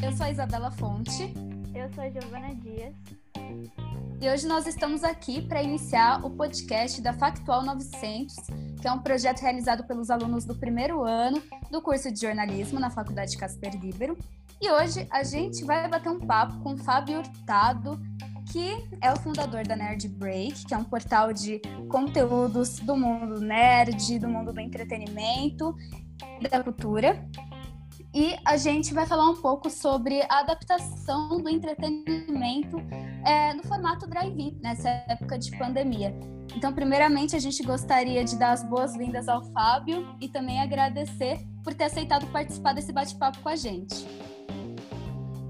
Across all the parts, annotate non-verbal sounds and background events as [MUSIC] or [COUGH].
Eu sou a Isabela Fonte. Eu sou a Giovana Dias. E hoje nós estamos aqui para iniciar o podcast da Factual 900, que é um projeto realizado pelos alunos do primeiro ano do curso de jornalismo na Faculdade Casper Libero. E hoje a gente vai bater um papo com o Fábio Hurtado, que é o fundador da Nerd Break, que é um portal de conteúdos do mundo nerd, do mundo do entretenimento da cultura. E a gente vai falar um pouco sobre a adaptação do entretenimento é, no formato drive-in, nessa época de pandemia. Então, primeiramente, a gente gostaria de dar as boas-vindas ao Fábio e também agradecer por ter aceitado participar desse bate-papo com a gente.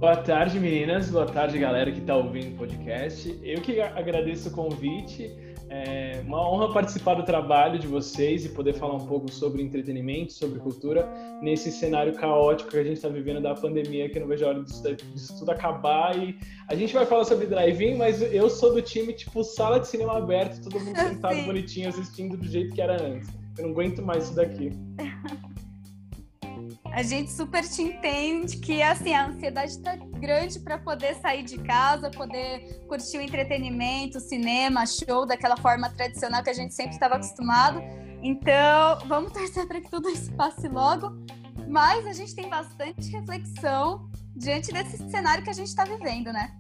Boa tarde, meninas. Boa tarde, galera que está ouvindo o podcast. Eu que agradeço o convite. É uma honra participar do trabalho de vocês e poder falar um pouco sobre entretenimento, sobre cultura, nesse cenário caótico que a gente está vivendo da pandemia, que eu não vejo a hora disso, disso tudo acabar. E a gente vai falar sobre drive-in, mas eu sou do time tipo sala de cinema aberto, todo mundo [LAUGHS] sentado bonitinho assistindo do jeito que era antes. Eu não aguento mais isso daqui. [LAUGHS] A gente super te entende que assim, a ansiedade está grande para poder sair de casa, poder curtir o entretenimento, cinema, show, daquela forma tradicional que a gente sempre estava acostumado. Então, vamos torcer para que tudo isso passe logo. Mas a gente tem bastante reflexão diante desse cenário que a gente está vivendo, né?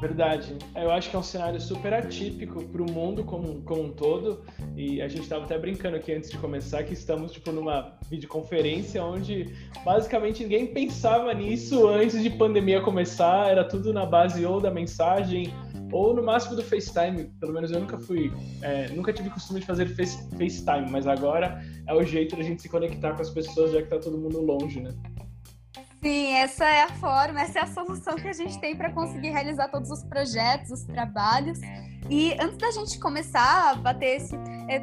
Verdade. Eu acho que é um cenário super atípico para o mundo como, como um todo. E a gente estava até brincando aqui antes de começar que estamos tipo numa videoconferência onde basicamente ninguém pensava nisso antes de pandemia começar. Era tudo na base ou da mensagem ou no máximo do FaceTime. Pelo menos eu nunca fui, é, nunca tive costume de fazer face, FaceTime, mas agora é o jeito da gente se conectar com as pessoas já que está todo mundo longe, né? Sim, essa é a forma, essa é a solução que a gente tem para conseguir realizar todos os projetos, os trabalhos. E antes da gente começar a bater esse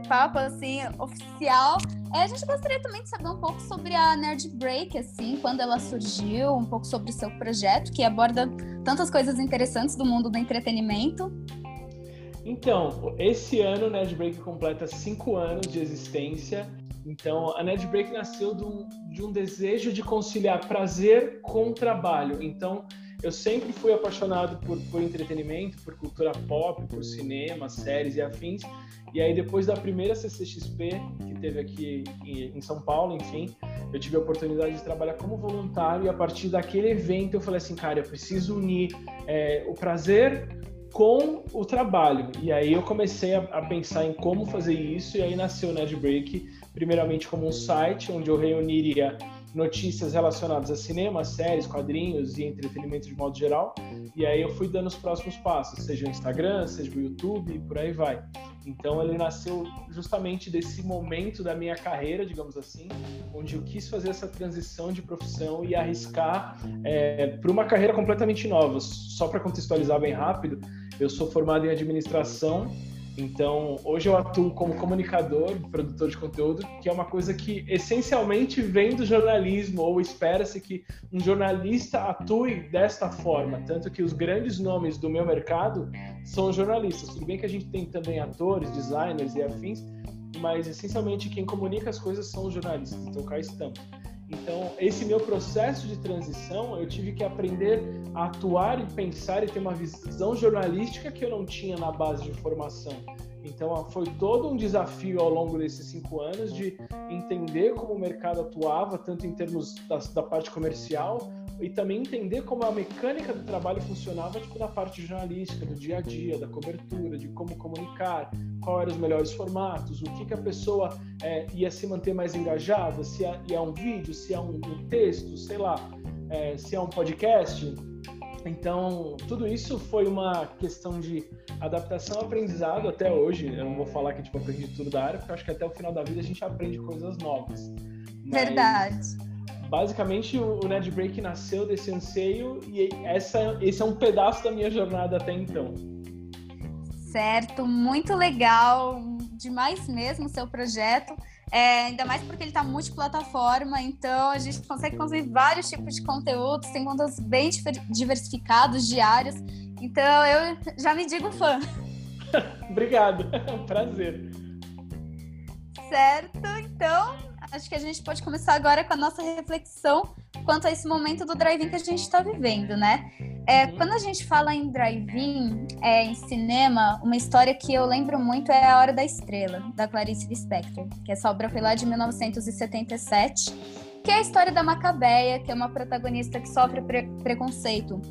papo assim oficial, é, a gente gostaria também de saber um pouco sobre a Nerd Break, assim, quando ela surgiu, um pouco sobre o seu projeto, que aborda tantas coisas interessantes do mundo do entretenimento. Então, esse ano o Nerd Break completa cinco anos de existência então, a Nerd Break nasceu de um, de um desejo de conciliar prazer com trabalho. Então, eu sempre fui apaixonado por, por entretenimento, por cultura pop, por cinema, séries e afins. E aí, depois da primeira CCXP, que teve aqui em São Paulo, enfim, eu tive a oportunidade de trabalhar como voluntário. E a partir daquele evento, eu falei assim, cara, eu preciso unir é, o prazer com o trabalho. E aí eu comecei a, a, pensar em como fazer isso, e aí nasceu o Nerd Break, primeiramente como um site onde eu reuniria notícias relacionadas a cinema, séries, quadrinhos e entretenimento de modo geral. E aí eu fui dando os próximos passos, seja o Instagram, seja o YouTube e por aí vai. Então ele nasceu justamente desse momento da minha carreira, digamos assim, onde eu quis fazer essa transição de profissão e arriscar é, para uma carreira completamente nova. Só para contextualizar bem rápido, eu sou formado em administração então, hoje eu atuo como comunicador, produtor de conteúdo, que é uma coisa que essencialmente vem do jornalismo, ou espera-se que um jornalista atue desta forma. Tanto que os grandes nomes do meu mercado são jornalistas. Tudo bem que a gente tem também atores, designers e afins, mas essencialmente quem comunica as coisas são os jornalistas. Então, cá estamos. Então, esse meu processo de transição, eu tive que aprender a atuar e pensar e ter uma visão jornalística que eu não tinha na base de formação. Então, foi todo um desafio ao longo desses cinco anos de entender como o mercado atuava, tanto em termos da, da parte comercial, e também entender como a mecânica do trabalho funcionava tipo na parte jornalística, do dia a dia, da cobertura, de como comunicar, quais eram os melhores formatos, o que, que a pessoa é, ia se manter mais engajada, se é, é um vídeo, se é um, um texto, sei lá, é, se é um podcast. Então, tudo isso foi uma questão de adaptação aprendizado até hoje. Eu não vou falar que tipo, aprendi tudo da área, porque acho que até o final da vida a gente aprende coisas novas. Mas... Verdade basicamente o Ned Break nasceu desse anseio e essa, esse é um pedaço da minha jornada até então. Certo, muito legal, demais mesmo o seu projeto. É, ainda mais porque ele está multiplataforma, então a gente consegue consumir vários tipos de conteúdos, tem conteúdos bem diversificados, diários. Então eu já me digo fã. [LAUGHS] Obrigado, [LAUGHS] é um prazer. Certo, então acho que a gente pode começar agora com a nossa reflexão quanto a esse momento do drive-in que a gente está vivendo, né? É, uhum. Quando a gente fala em drive-in, é, em cinema, uma história que eu lembro muito é A Hora da Estrela, da Clarice Lispector, que essa obra foi lá de 1977, que é a história da Macabeia, que é uma protagonista que sofre pre preconceito,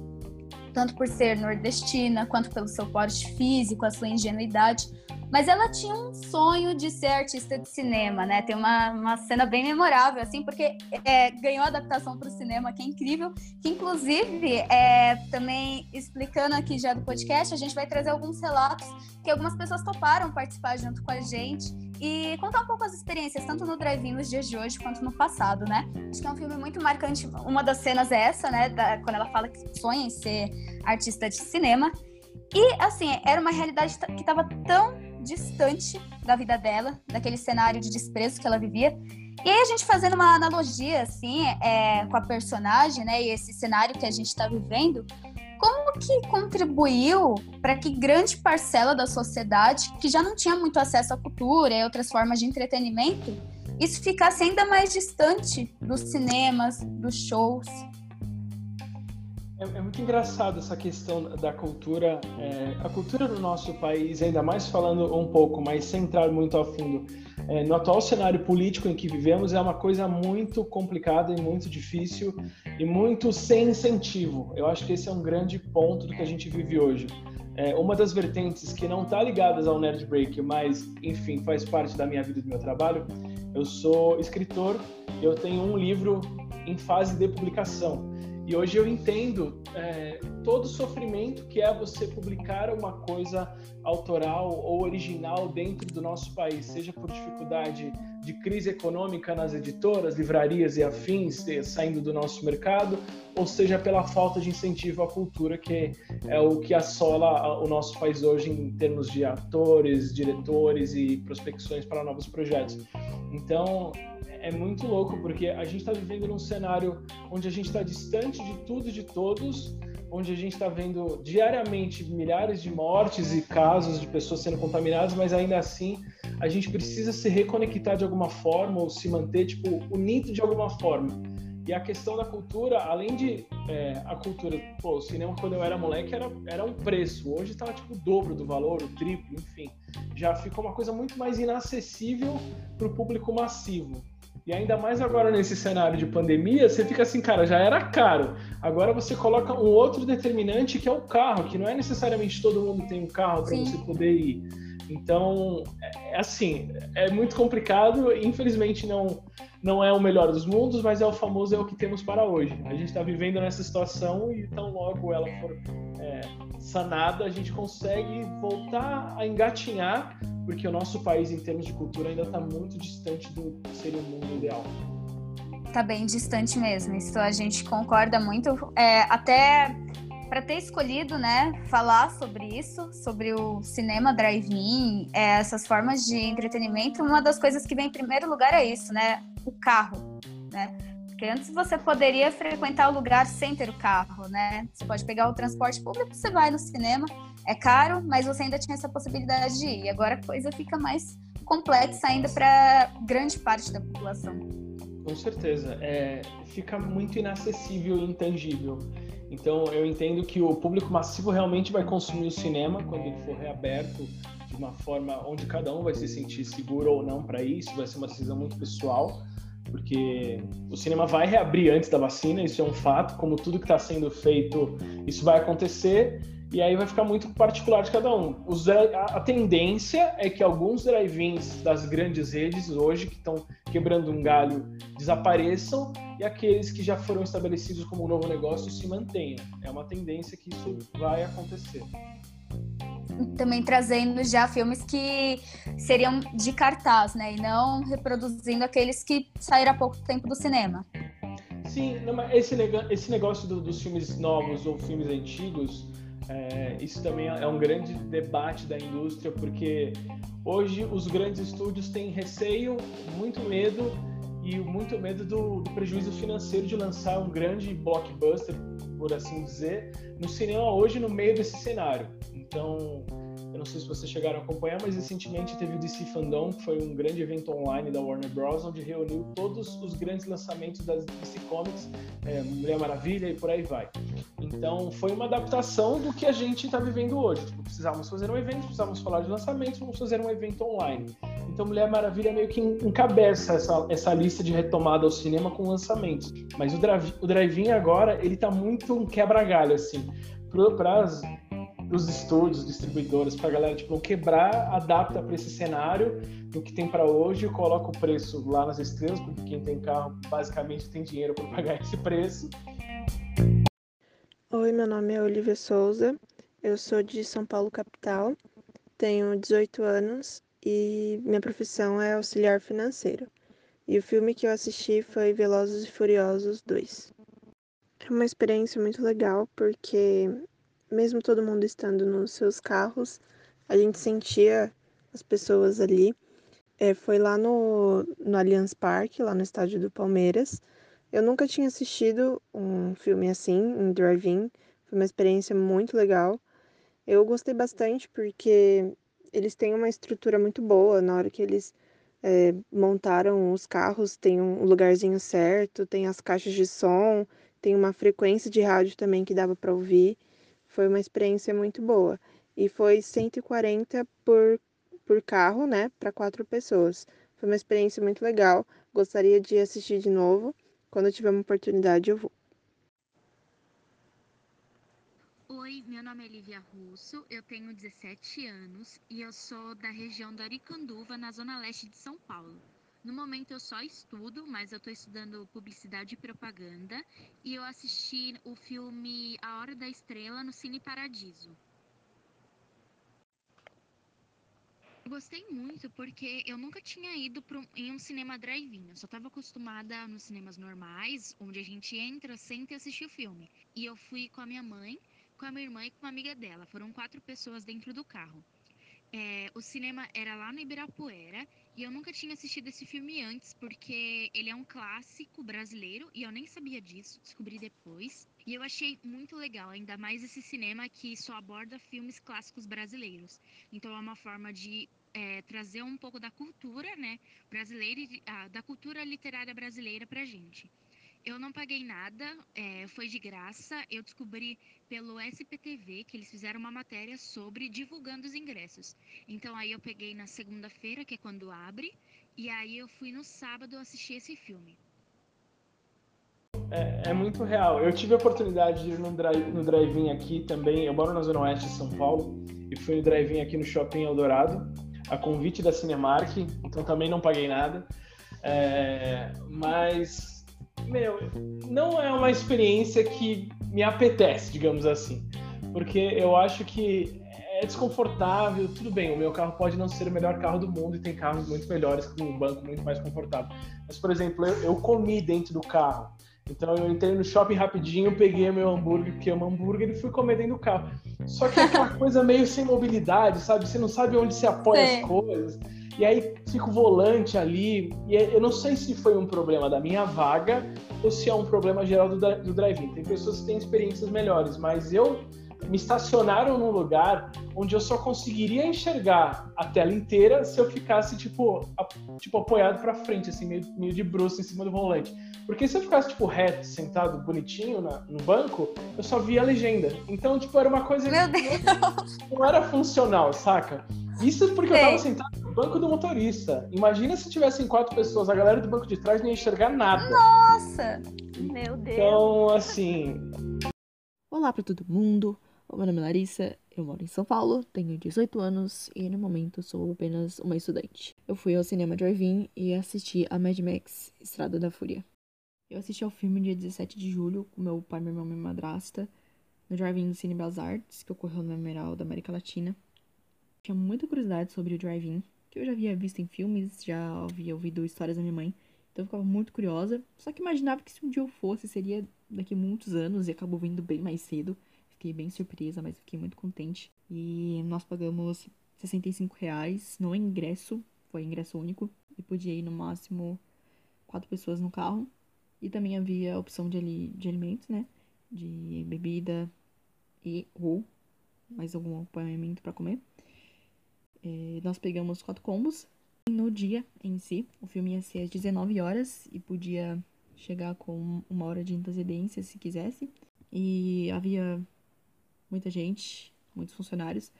tanto por ser nordestina, quanto pelo seu porte físico, a sua ingenuidade, mas ela tinha um sonho de ser artista de cinema, né? Tem uma, uma cena bem memorável, assim, porque é, ganhou adaptação para o cinema, que é incrível. Que, inclusive, é, também explicando aqui já do podcast, a gente vai trazer alguns relatos que algumas pessoas toparam participar junto com a gente e contar um pouco as experiências, tanto no drive-in nos dias de hoje quanto no passado, né? Acho que é um filme muito marcante. Uma das cenas é essa, né? Da, quando ela fala que sonha em ser artista de cinema. E, assim, era uma realidade que estava tão distante da vida dela, daquele cenário de desprezo que ela vivia. E aí a gente fazendo uma analogia, assim, é, com a personagem, né, e esse cenário que a gente está vivendo, como que contribuiu para que grande parcela da sociedade, que já não tinha muito acesso à cultura e outras formas de entretenimento, isso ficasse ainda mais distante dos cinemas, dos shows? É, é, muito engraçado essa questão da cultura. É, a cultura do nosso país, ainda mais falando um pouco, mas sem entrar muito a fundo, é, no atual cenário político em que vivemos, é uma coisa muito complicada e muito difícil e muito sem incentivo. Eu acho que esse é um grande ponto do que a gente vive hoje. É, uma das vertentes que não está ligadas ao Nerd Break, mas, enfim, faz parte da minha vida e do meu trabalho, eu sou escritor eu tenho um livro em fase de publicação. E hoje eu entendo é, todo o sofrimento que é você publicar uma coisa autoral ou original dentro do nosso país, seja por dificuldade de crise econômica nas editoras, livrarias e afins saindo do nosso mercado, ou seja pela falta de incentivo à cultura, que é o que assola o nosso país hoje em termos de atores, diretores e prospecções para novos projetos. Então, é muito louco, porque a gente está vivendo num cenário onde a gente está distante de tudo e de todos, onde a gente está vendo diariamente milhares de mortes e casos de pessoas sendo contaminadas, mas ainda assim a gente precisa se reconectar de alguma forma ou se manter tipo unido de alguma forma. E a questão da cultura, além de é, a cultura, pô, o cinema quando eu era moleque era, era um preço, hoje está tipo o dobro do valor, o triplo, enfim, já ficou uma coisa muito mais inacessível para o público massivo. E ainda mais agora nesse cenário de pandemia, você fica assim, cara, já era caro. Agora você coloca um outro determinante que é o carro, que não é necessariamente todo mundo tem um carro para você poder ir. Então, é, é assim, é muito complicado. Infelizmente não não é o melhor dos mundos, mas é o famoso é o que temos para hoje. A gente está vivendo nessa situação e tão logo ela for é, sanada, a gente consegue voltar a engatinhar porque o nosso país, em termos de cultura, ainda está muito distante do seria o mundo ideal. Está bem distante mesmo, isso a gente concorda muito. É, até para ter escolhido, né, falar sobre isso, sobre o cinema drive-in, é, essas formas de entretenimento, uma das coisas que vem em primeiro lugar é isso, né, o carro, né? Porque antes você poderia frequentar o lugar sem ter o carro, né? Você pode pegar o transporte público, você vai no cinema, é caro, mas você ainda tinha essa possibilidade de ir. Agora a coisa fica mais complexa ainda para grande parte da população. Com certeza, é, fica muito inacessível e intangível. Então eu entendo que o público massivo realmente vai consumir o cinema quando ele for reaberto de uma forma onde cada um vai se sentir seguro ou não para isso, vai ser uma decisão muito pessoal porque o cinema vai reabrir antes da vacina, isso é um fato, como tudo que está sendo feito, isso vai acontecer, e aí vai ficar muito particular de cada um. Os, a, tendência é que alguns drive-ins das grandes redes hoje, que estão quebrando um galho, desapareçam, e aqueles que já foram estabelecidos como um novo negócio se mantenham. É uma tendência que isso vai acontecer também trazendo já filmes que seriam de cartaz, né? E não reproduzindo aqueles que saíram há pouco tempo do cinema. Sim, não, esse, esse negócio do, dos filmes novos ou filmes antigos, é, isso também é um grande debate da indústria, porque hoje os grandes estúdios têm receio, muito medo e muito medo do, do prejuízo financeiro de lançar um grande blockbuster, por assim dizer, no cinema hoje no meio desse cenário. Então, Eu não sei se vocês chegaram a acompanhar, mas recentemente teve o DC Fandom, que foi um grande evento online da Warner Bros., onde reuniu todos os grandes lançamentos das DC Comics, é, Mulher Maravilha e por aí vai. Então, foi uma adaptação do que a gente está vivendo hoje. Tipo, precisávamos fazer um evento, precisávamos falar de lançamentos, vamos fazer um evento online. Então, Mulher Maravilha meio que encabeça essa, essa lista de retomada ao cinema com lançamentos. Mas o, drive, o drive-in agora, ele tá muito um quebra-galho, assim. Para os estúdios, distribuidores, para a galera tipo, não quebrar, adapta para esse cenário do que tem para hoje, coloca o preço lá nas estrelas, porque quem tem carro basicamente tem dinheiro para pagar [LAUGHS] esse preço. Oi, meu nome é Olivia Souza, eu sou de São Paulo, capital, tenho 18 anos e minha profissão é auxiliar financeiro. E o filme que eu assisti foi Velozes e Furiosos 2. É uma experiência muito legal porque, mesmo todo mundo estando nos seus carros, a gente sentia as pessoas ali. É, foi lá no, no Allianz Parque, lá no estádio do Palmeiras. Eu nunca tinha assistido um filme assim, em drive-in. Foi uma experiência muito legal. Eu gostei bastante porque eles têm uma estrutura muito boa na hora que eles é, montaram os carros, tem um lugarzinho certo, tem as caixas de som, tem uma frequência de rádio também que dava para ouvir. Foi uma experiência muito boa. E foi 140 por, por carro, né, para quatro pessoas. Foi uma experiência muito legal. Gostaria de assistir de novo. Quando tiver uma oportunidade, eu vou. Oi, meu nome é Lívia Russo, eu tenho 17 anos e eu sou da região da Aricanduva, na zona leste de São Paulo. No momento eu só estudo, mas eu estou estudando publicidade e propaganda e eu assisti o filme A Hora da Estrela no Cine Paradiso. Gostei muito porque eu nunca tinha ido um, em um cinema drive-in. Eu só estava acostumada nos cinemas normais, onde a gente entra, senta e assiste o filme. E eu fui com a minha mãe, com a minha irmã e com uma amiga dela. Foram quatro pessoas dentro do carro. É, o cinema era lá no Ibirapuera e eu nunca tinha assistido esse filme antes porque ele é um clássico brasileiro e eu nem sabia disso, descobri depois. E eu achei muito legal, ainda mais esse cinema que só aborda filmes clássicos brasileiros. Então é uma forma de é, trazer um pouco da cultura, né, brasileira, ah, da cultura literária brasileira pra gente. Eu não paguei nada, é, foi de graça. Eu descobri pelo SPTV que eles fizeram uma matéria sobre divulgando os ingressos. Então aí eu peguei na segunda-feira, que é quando abre, e aí eu fui no sábado assistir esse filme. É, é, muito real. Eu tive a oportunidade de ir no drive-in drive aqui também. Eu moro na Zona Oeste de São Paulo e fui no drive-in aqui no Shopping Eldorado, a convite da Cinemark, então também não paguei nada. É, mas meu, não é uma experiência que me apetece, digamos assim. Porque eu acho que é desconfortável, tudo bem, o meu carro pode não ser o melhor carro do mundo e tem carros muito melhores com um banco muito mais confortável. Mas, por exemplo, eu, eu comi dentro do carro. Então eu entrei no shopping rapidinho, peguei meu hambúrguer, porque amo hambúrguer, e fui comer dentro do carro. Só que é aquela [LAUGHS] coisa meio sem mobilidade, sabe? Você não sabe onde se apoia Sim. as coisas. E aí fica o volante ali. E eu não sei se foi um problema da minha vaga ou se é um problema geral do, do drive-in. Tem pessoas que têm experiências melhores, mas eu me estacionaram num lugar onde eu só conseguiria enxergar a tela inteira se eu ficasse tipo, a, tipo apoiado para frente, assim, meio, meio de bruxo em cima do volante. Porque se eu ficasse tipo reto, sentado bonitinho na, no banco, eu só via a legenda. Então, tipo, era uma coisa Meu que não, não era funcional, saca? Isso porque eu tava sentado no banco do motorista. Imagina se tivessem quatro pessoas, a galera do banco de trás não ia enxergar nada. Nossa! Meu Deus. Então, assim. Olá para todo mundo. Meu nome é Larissa, eu moro em São Paulo, tenho 18 anos e no momento sou apenas uma estudante. Eu fui ao cinema Drive-In e assisti a Mad Max Estrada da Fúria. Eu assisti ao filme dia 17 de julho com meu pai, meu irmão e minha madrasta no Drive-In do Cine Belas Artes, que ocorreu no Emerald da América Latina tinha muita curiosidade sobre o drive-in, que eu já havia visto em filmes, já havia ouvido histórias da minha mãe, então eu ficava muito curiosa. Só que imaginava que se um dia eu fosse, seria daqui a muitos anos e acabou vindo bem mais cedo. Fiquei bem surpresa, mas fiquei muito contente. E nós pagamos 65 reais no ingresso, foi ingresso único, e podia ir no máximo quatro pessoas no carro. E também havia a opção de, de alimentos, né? De bebida e ou mais algum acompanhamento para comer. É, nós pegamos quatro combos. No dia em si, o filme ia ser às 19 horas e podia chegar com uma hora de antecedência se quisesse. E havia muita gente, muitos funcionários,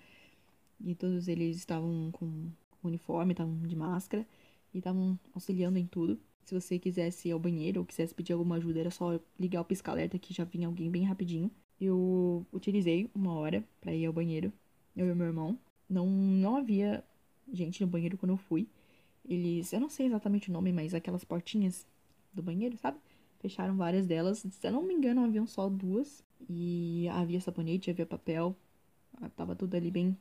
e todos eles estavam com uniforme, estavam de máscara e estavam auxiliando em tudo. Se você quisesse ir ao banheiro ou quisesse pedir alguma ajuda, era só ligar o pisca-alerta que já vinha alguém bem rapidinho. Eu utilizei uma hora para ir ao banheiro, eu e meu irmão. Não, não havia gente no banheiro quando eu fui. Eles, eu não sei exatamente o nome, mas aquelas portinhas do banheiro, sabe? Fecharam várias delas. Se eu não me engano, haviam só duas. E havia sabonete, havia papel. Tava tudo ali bem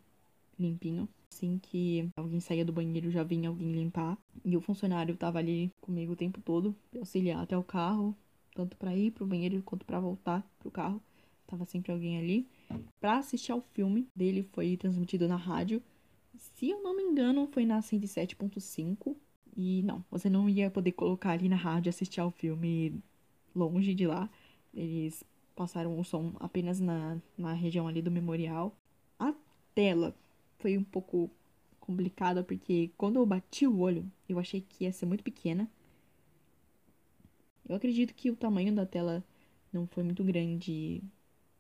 limpinho. Assim que alguém saía do banheiro, já vinha alguém limpar. E o funcionário tava ali comigo o tempo todo, auxiliar até o carro, tanto para ir pro banheiro quanto para voltar pro carro. Tava sempre alguém ali. Para assistir ao filme dele foi transmitido na rádio. Se eu não me engano, foi na 107.5. E não, você não ia poder colocar ali na rádio assistir ao filme longe de lá. Eles passaram o som apenas na, na região ali do memorial. A tela foi um pouco complicada porque quando eu bati o olho, eu achei que ia ser muito pequena. Eu acredito que o tamanho da tela não foi muito grande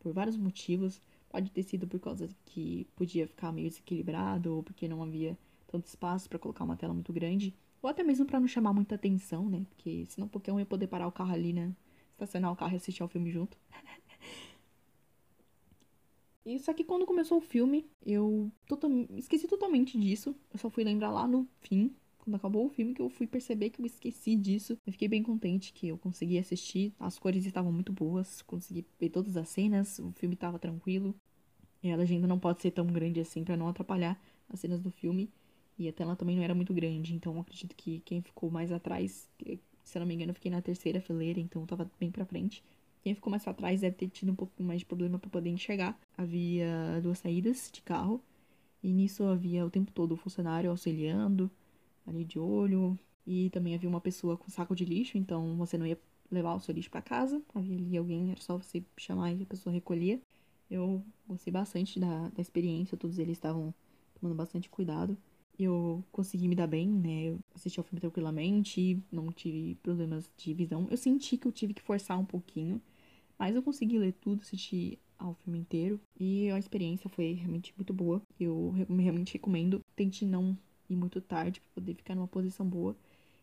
por vários motivos. Pode ter sido por causa que podia ficar meio desequilibrado ou porque não havia tanto espaço para colocar uma tela muito grande, ou até mesmo para não chamar muita atenção, né? Porque senão qualquer um ia poder parar o carro ali, né? Estacionar o carro e assistir ao filme junto. [LAUGHS] Só que quando começou o filme, eu esqueci totalmente disso. Eu só fui lembrar lá no fim, quando acabou o filme, que eu fui perceber que eu esqueci disso. Eu fiquei bem contente que eu consegui assistir. As cores estavam muito boas, consegui ver todas as cenas, o filme estava tranquilo. E a legenda não pode ser tão grande assim para não atrapalhar as cenas do filme. E a tela também não era muito grande, então acredito que quem ficou mais atrás, se eu não me engano, eu fiquei na terceira fileira, então eu tava bem pra frente. Quem ficou mais pra trás deve ter tido um pouco mais de problema para poder enxergar. Havia duas saídas de carro. E nisso havia o tempo todo o funcionário auxiliando, ali de olho. E também havia uma pessoa com saco de lixo, então você não ia levar o seu lixo para casa. Havia ali alguém, era só você chamar e a pessoa recolhia. Eu gostei bastante da, da experiência, todos eles estavam tomando bastante cuidado. Eu consegui me dar bem, né? Eu assisti ao filme tranquilamente, não tive problemas de visão. Eu senti que eu tive que forçar um pouquinho mas eu consegui ler tudo, assistir ao filme inteiro. E a experiência foi realmente muito boa. Eu realmente recomendo. Tente não ir muito tarde para poder ficar numa posição boa.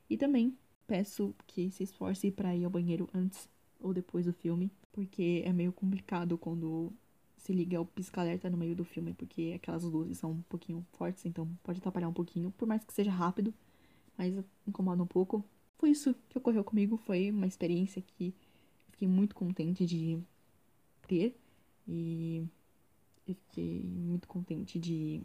E também peço que se esforce para ir ao banheiro antes ou depois do filme, porque é meio complicado quando se liga o pisca-alerta no meio do filme, porque aquelas luzes são um pouquinho fortes, então pode atrapalhar um pouquinho, por mais que seja rápido, mas incomoda um pouco. Foi isso que ocorreu comigo, foi uma experiência que fiquei muito contente de ter e eu fiquei muito contente de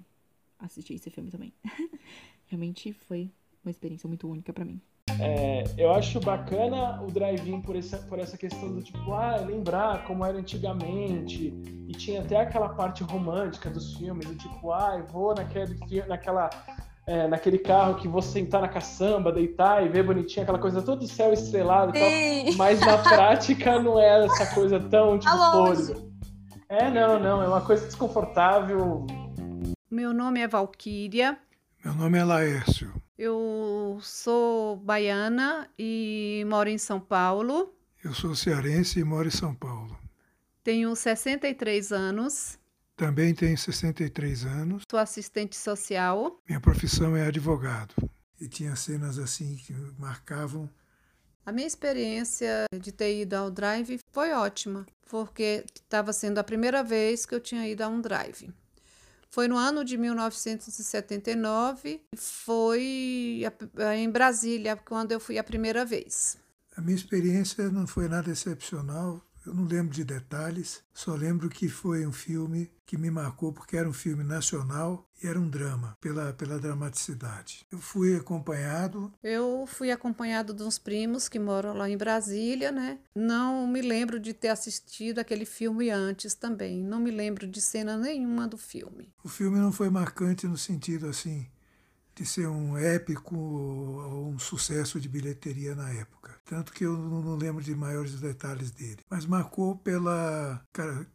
assistir esse filme também. [LAUGHS] Realmente foi uma experiência muito única para mim. É, eu acho bacana o drive-in por essa, por essa questão do tipo, ah, lembrar como era antigamente. E tinha até aquela parte romântica dos filmes, do tipo, ah, vou naquele, naquela é, naquele carro que você sentar na caçamba, deitar e ver bonitinho, aquela coisa todo céu estrelado e tal. Mas na prática não é essa coisa tão tipo [LAUGHS] flores. É, não, não, é uma coisa desconfortável. Meu nome é Valquíria. Meu nome é Laércio. Eu sou baiana e moro em São Paulo. Eu sou cearense e moro em São Paulo. Tenho 63 anos. Também tenho 63 anos. Sou assistente social. Minha profissão é advogado. E tinha cenas assim que marcavam. A minha experiência de ter ido ao drive foi ótima, porque estava sendo a primeira vez que eu tinha ido a um drive. Foi no ano de 1979, foi em Brasília, quando eu fui a primeira vez. A minha experiência não foi nada excepcional. Eu não lembro de detalhes, só lembro que foi um filme que me marcou porque era um filme nacional e era um drama, pela, pela dramaticidade. Eu fui acompanhado. Eu fui acompanhado de uns primos que moram lá em Brasília, né? Não me lembro de ter assistido aquele filme antes também. Não me lembro de cena nenhuma do filme. O filme não foi marcante no sentido assim de ser um épico ou um sucesso de bilheteria na época. Tanto que eu não lembro de maiores detalhes dele. Mas marcou pela,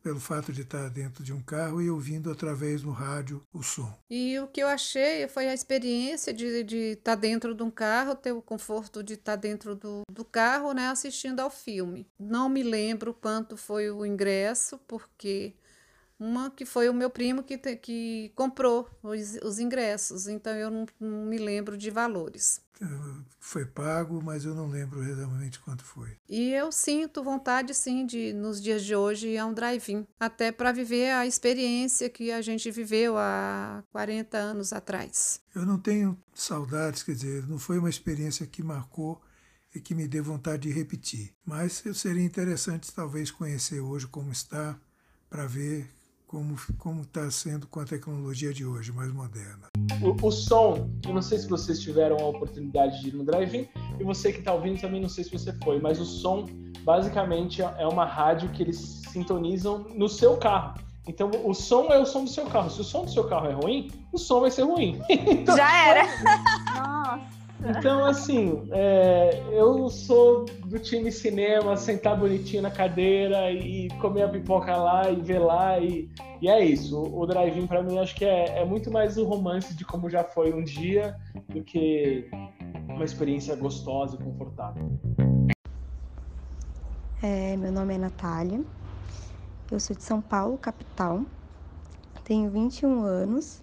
pelo fato de estar dentro de um carro e ouvindo através do rádio o som. E o que eu achei foi a experiência de, de estar dentro de um carro, ter o conforto de estar dentro do, do carro, né, assistindo ao filme. Não me lembro quanto foi o ingresso, porque uma que foi o meu primo que, te, que comprou os, os ingressos, então eu não, não, me lembro de valores. Foi pago, mas eu não lembro realmente quanto foi. E eu sinto vontade, sim, de nos dias de hoje ir a um drive-in, até para viver a experiência que a gente viveu há 40 anos atrás. Eu não tenho saudades, quer dizer, não foi uma experiência que marcou e que me dê vontade de repetir. Mas seria interessante talvez conhecer hoje como está, para ver como está sendo com a tecnologia de hoje, mais moderna. O, o, som, eu não sei se vocês tiveram a oportunidade de ir no drive-in, e você que está ouvindo também não sei se você foi, mas o som basicamente é uma rádio que eles sintonizam no seu carro. Então o som é o som do seu carro. Se o som do seu carro é ruim, o som vai ser ruim. [LAUGHS] então, Já era. [LAUGHS] Então, assim, é, eu sou do time cinema, sentar bonitinho na cadeira e comer a pipoca lá e ver lá. E, e é isso. O, o drive-in, pra mim, acho que é, é muito mais o romance de como já foi um dia do que uma experiência gostosa e confortável. É, meu nome é Natália, eu sou de São Paulo, capital, tenho 21 anos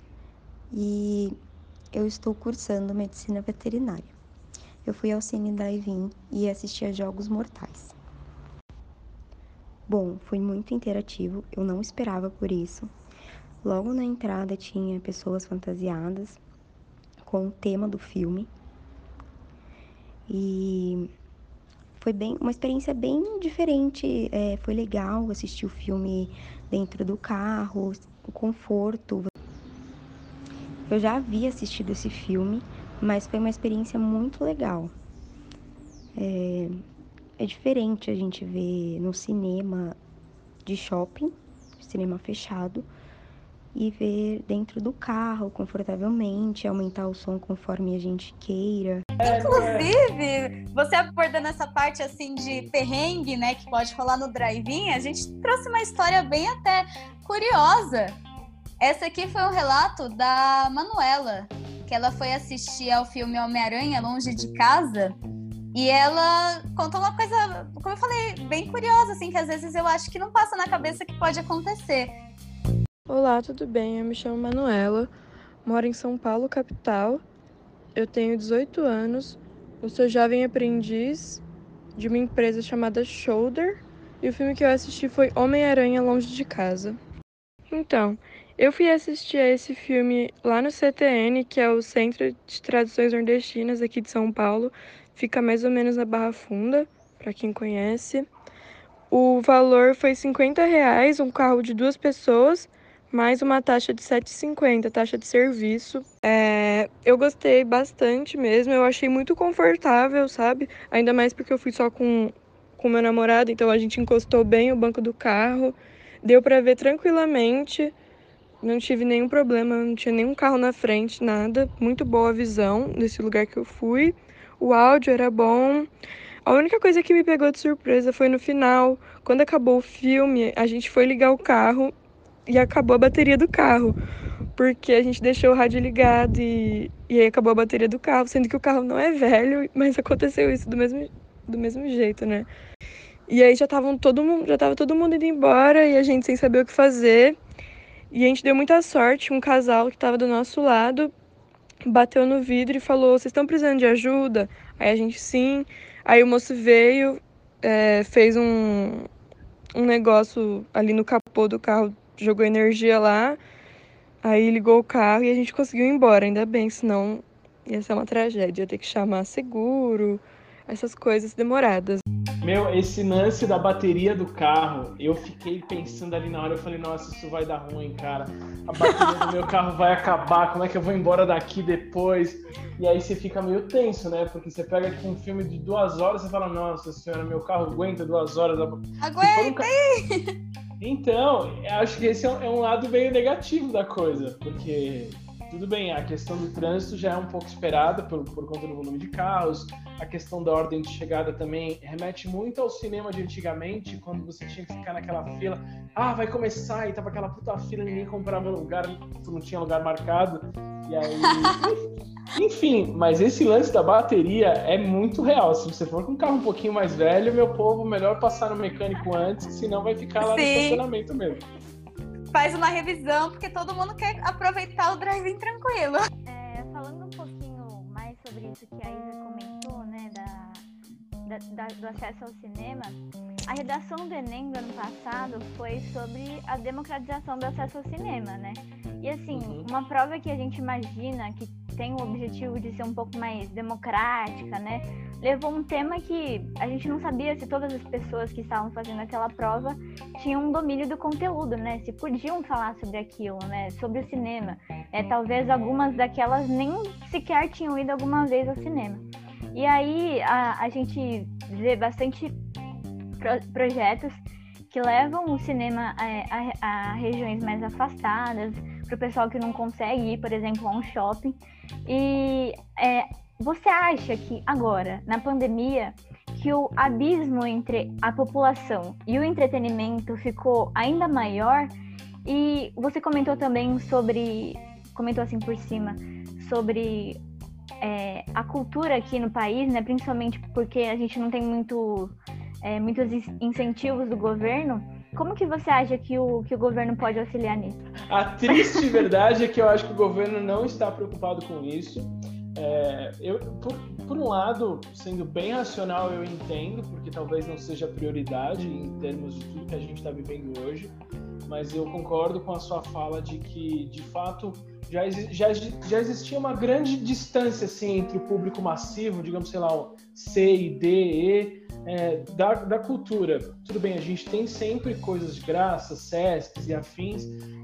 e eu estou cursando medicina veterinária. Eu fui ao Cine Drive-In e assisti a Jogos Mortais. Bom, foi muito interativo, eu não esperava por isso. Logo na entrada tinha pessoas fantasiadas com o tema do filme. E foi bem uma experiência bem diferente. É, foi legal assistir o filme dentro do carro, o conforto. Eu já havia assistido esse filme, mas foi uma experiência muito legal. É, é diferente a gente ver no cinema de shopping, cinema fechado, e ver dentro do carro confortavelmente, aumentar o som conforme a gente queira. Inclusive, você abordando essa parte assim de perrengue, né, que pode rolar no drive-in, a gente trouxe uma história bem até curiosa essa aqui foi um relato da Manuela, que ela foi assistir ao filme Homem-Aranha Longe de Casa. E ela contou uma coisa, como eu falei, bem curiosa, assim, que às vezes eu acho que não passa na cabeça que pode acontecer. Olá, tudo bem? Eu me chamo Manuela, moro em São Paulo, capital. Eu tenho 18 anos, eu sou jovem aprendiz de uma empresa chamada Shoulder. E o filme que eu assisti foi Homem-Aranha Longe de Casa. Então, eu fui assistir a esse filme lá no CTN, que é o Centro de Tradições Nordestinas aqui de São Paulo. Fica mais ou menos na Barra Funda, para quem conhece. O valor foi 50 reais, um carro de duas pessoas, mais uma taxa de 7,50, taxa de serviço. É, eu gostei bastante mesmo, eu achei muito confortável, sabe? Ainda mais porque eu fui só com com meu namorado, então a gente encostou bem o banco do carro, deu para ver tranquilamente não tive nenhum problema, não tinha nenhum carro na frente, nada. Muito boa a visão desse lugar que eu fui. O áudio era bom. A única coisa que me pegou de surpresa foi no final. Quando acabou o filme, a gente foi ligar o carro e acabou a bateria do carro. Porque a gente deixou o rádio ligado e, e aí acabou a bateria do carro, sendo que o carro não é velho, mas aconteceu isso do mesmo, do mesmo jeito, né? E aí já estavam todo mundo, já tava todo mundo indo embora e a gente sem saber o que fazer. E a gente deu muita sorte, um casal que estava do nosso lado bateu no vidro e falou: Vocês estão precisando de ajuda? Aí a gente sim. Aí o moço veio, é, fez um, um negócio ali no capô do carro, jogou energia lá. Aí ligou o carro e a gente conseguiu ir embora, ainda bem, senão ia ser uma tragédia, ia ter que chamar seguro, essas coisas demoradas. Meu, esse lance da bateria do carro, eu fiquei pensando ali na hora, eu falei, nossa, isso vai dar ruim, cara. A bateria do meu carro vai acabar, como é que eu vou embora daqui depois? E aí você fica meio tenso, né? Porque você pega tipo, um filme de duas horas e fala, nossa senhora, meu carro aguenta duas horas. Aguenta! Então, acho que esse é um lado meio negativo da coisa, porque tudo bem, a questão do trânsito já é um pouco esperada por, por conta do volume de carros, a questão da ordem de chegada também remete muito ao cinema de antigamente, quando você tinha que ficar naquela fila, ah, vai começar, e tava aquela puta fila, ninguém comprava lugar, não tinha lugar marcado, e aí... [LAUGHS] Enfim, mas esse lance da bateria é muito real. Se você for com um carro um pouquinho mais velho, meu povo, melhor passar no mecânico antes, senão vai ficar lá Sim. no estacionamento mesmo faz uma revisão, porque todo mundo quer aproveitar o drive-in tranquilo. É, falando um pouquinho mais sobre isso que a Isa comentou, né, da, da, da, do acesso ao cinema, a redação do Enem do ano passado foi sobre a democratização do acesso ao cinema, né? E assim, uhum. uma prova que a gente imagina que tem o objetivo de ser um pouco mais democrática, né? Levou um tema que a gente não sabia se todas as pessoas que estavam fazendo aquela prova tinham um domínio do conteúdo, né? Se podiam falar sobre aquilo, né? Sobre o cinema. É, talvez algumas daquelas nem sequer tinham ido alguma vez ao cinema. E aí a, a gente vê bastante pro, projetos que levam o cinema a, a, a regiões mais afastadas, para o pessoal que não consegue ir, por exemplo, a um shopping. E é, você acha que agora, na pandemia, que o abismo entre a população e o entretenimento ficou ainda maior? E você comentou também sobre, comentou assim por cima, sobre é, a cultura aqui no país, né? Principalmente porque a gente não tem muito, é, muitos incentivos do governo. Como que você acha que o, que o governo pode auxiliar nisso? A triste verdade é que eu acho que o governo não está preocupado com isso. É, eu, por, por, um lado, sendo bem racional, eu entendo, porque talvez não seja prioridade em termos de tudo que a gente está vivendo hoje, mas eu concordo com a sua fala de que, de fato, já, já, já existia uma grande distância assim, entre o público massivo, digamos, sei lá, o C e D, E, é, da, da cultura. Tudo bem, a gente tem sempre coisas de graça, SESCs e afins,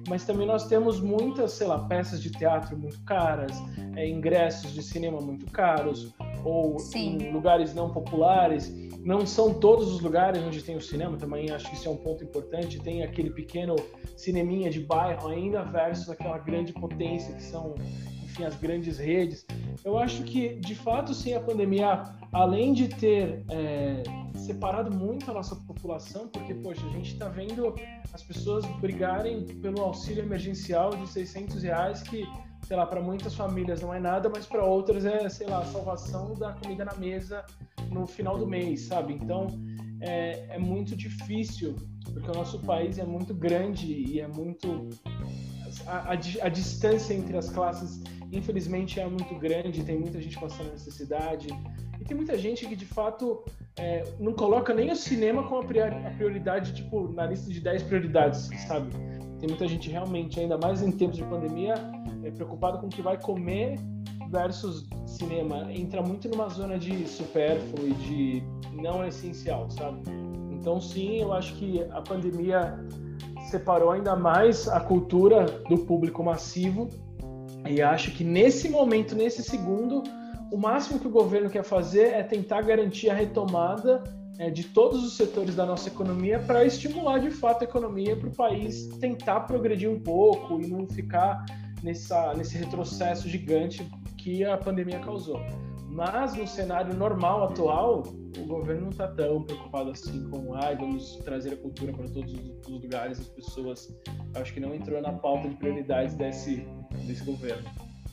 mas também nós temos muitas, sei lá, peças de teatro muito caras, é, ingressos de cinema muito caros, ou Sim. em lugares não populares. Não são todos os lugares onde tem o cinema, também acho que isso é um ponto importante. Tem aquele pequeno cineminha de bairro ainda versus aquela grande potência que são enfim, as grandes redes. Eu acho que, de fato, sim, a pandemia, além de ter é, separado muito a nossa população, porque, poxa, a gente está vendo as pessoas brigarem pelo auxílio emergencial de 600 reais, que, sei lá, para muitas famílias não é nada, mas para outras é, sei lá, a salvação da comida na mesa no final do mês, sabe? Então, é, é muito difícil, porque o nosso país é muito grande e é muito a, a, a, distância entre as classes infelizmente é muito grande, tem muita gente passando necessidade. E tem muita gente que, de fato, é, não coloca nem o cinema como a prioridade, tipo, na lista de 10 prioridades, sabe? Tem muita gente realmente, ainda mais em tempos de pandemia, é, preocupada com o que vai comer versus cinema. Entra muito numa zona de supérfluo e de não essencial, sabe? Então, sim, eu acho que a pandemia separou ainda mais a cultura do público massivo e acho que nesse momento, nesse segundo, o máximo que o governo quer fazer é tentar garantir a retomada é, de todos os setores da nossa economia para estimular de fato a economia para o país tentar progredir um pouco e não ficar nessa, nesse retrocesso gigante que a pandemia causou. Mas no cenário normal atual, o governo não está tão preocupado assim com, ah, vamos trazer a cultura para todos os lugares, as pessoas. Acho que não entrou na pauta de prioridades desse, desse governo.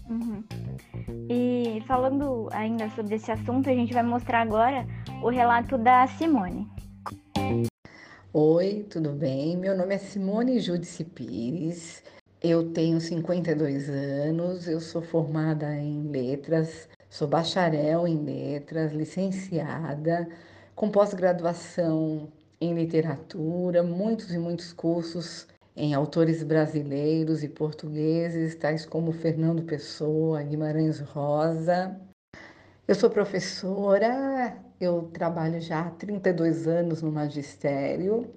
Uhum. E falando ainda sobre esse assunto, a gente vai mostrar agora o relato da Simone. Oi, tudo bem? Meu nome é Simone Judice Pires. Eu tenho 52 anos, eu sou formada em letras, Sou bacharel em letras, licenciada, com pós-graduação em literatura, muitos e muitos cursos em autores brasileiros e portugueses, tais como Fernando Pessoa, Guimarães Rosa. Eu sou professora, eu trabalho já há 32 anos no magistério.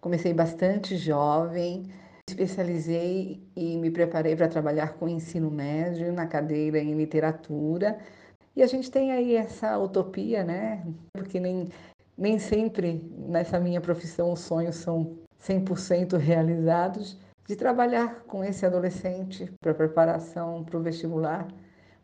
Comecei bastante jovem, especializei e me preparei para trabalhar com ensino médio na cadeira em literatura. E a gente tem aí essa utopia, né? Porque nem, nem sempre nessa minha profissão os sonhos são 100% realizados. de trabalhar com esse adolescente para preparação para o vestibular,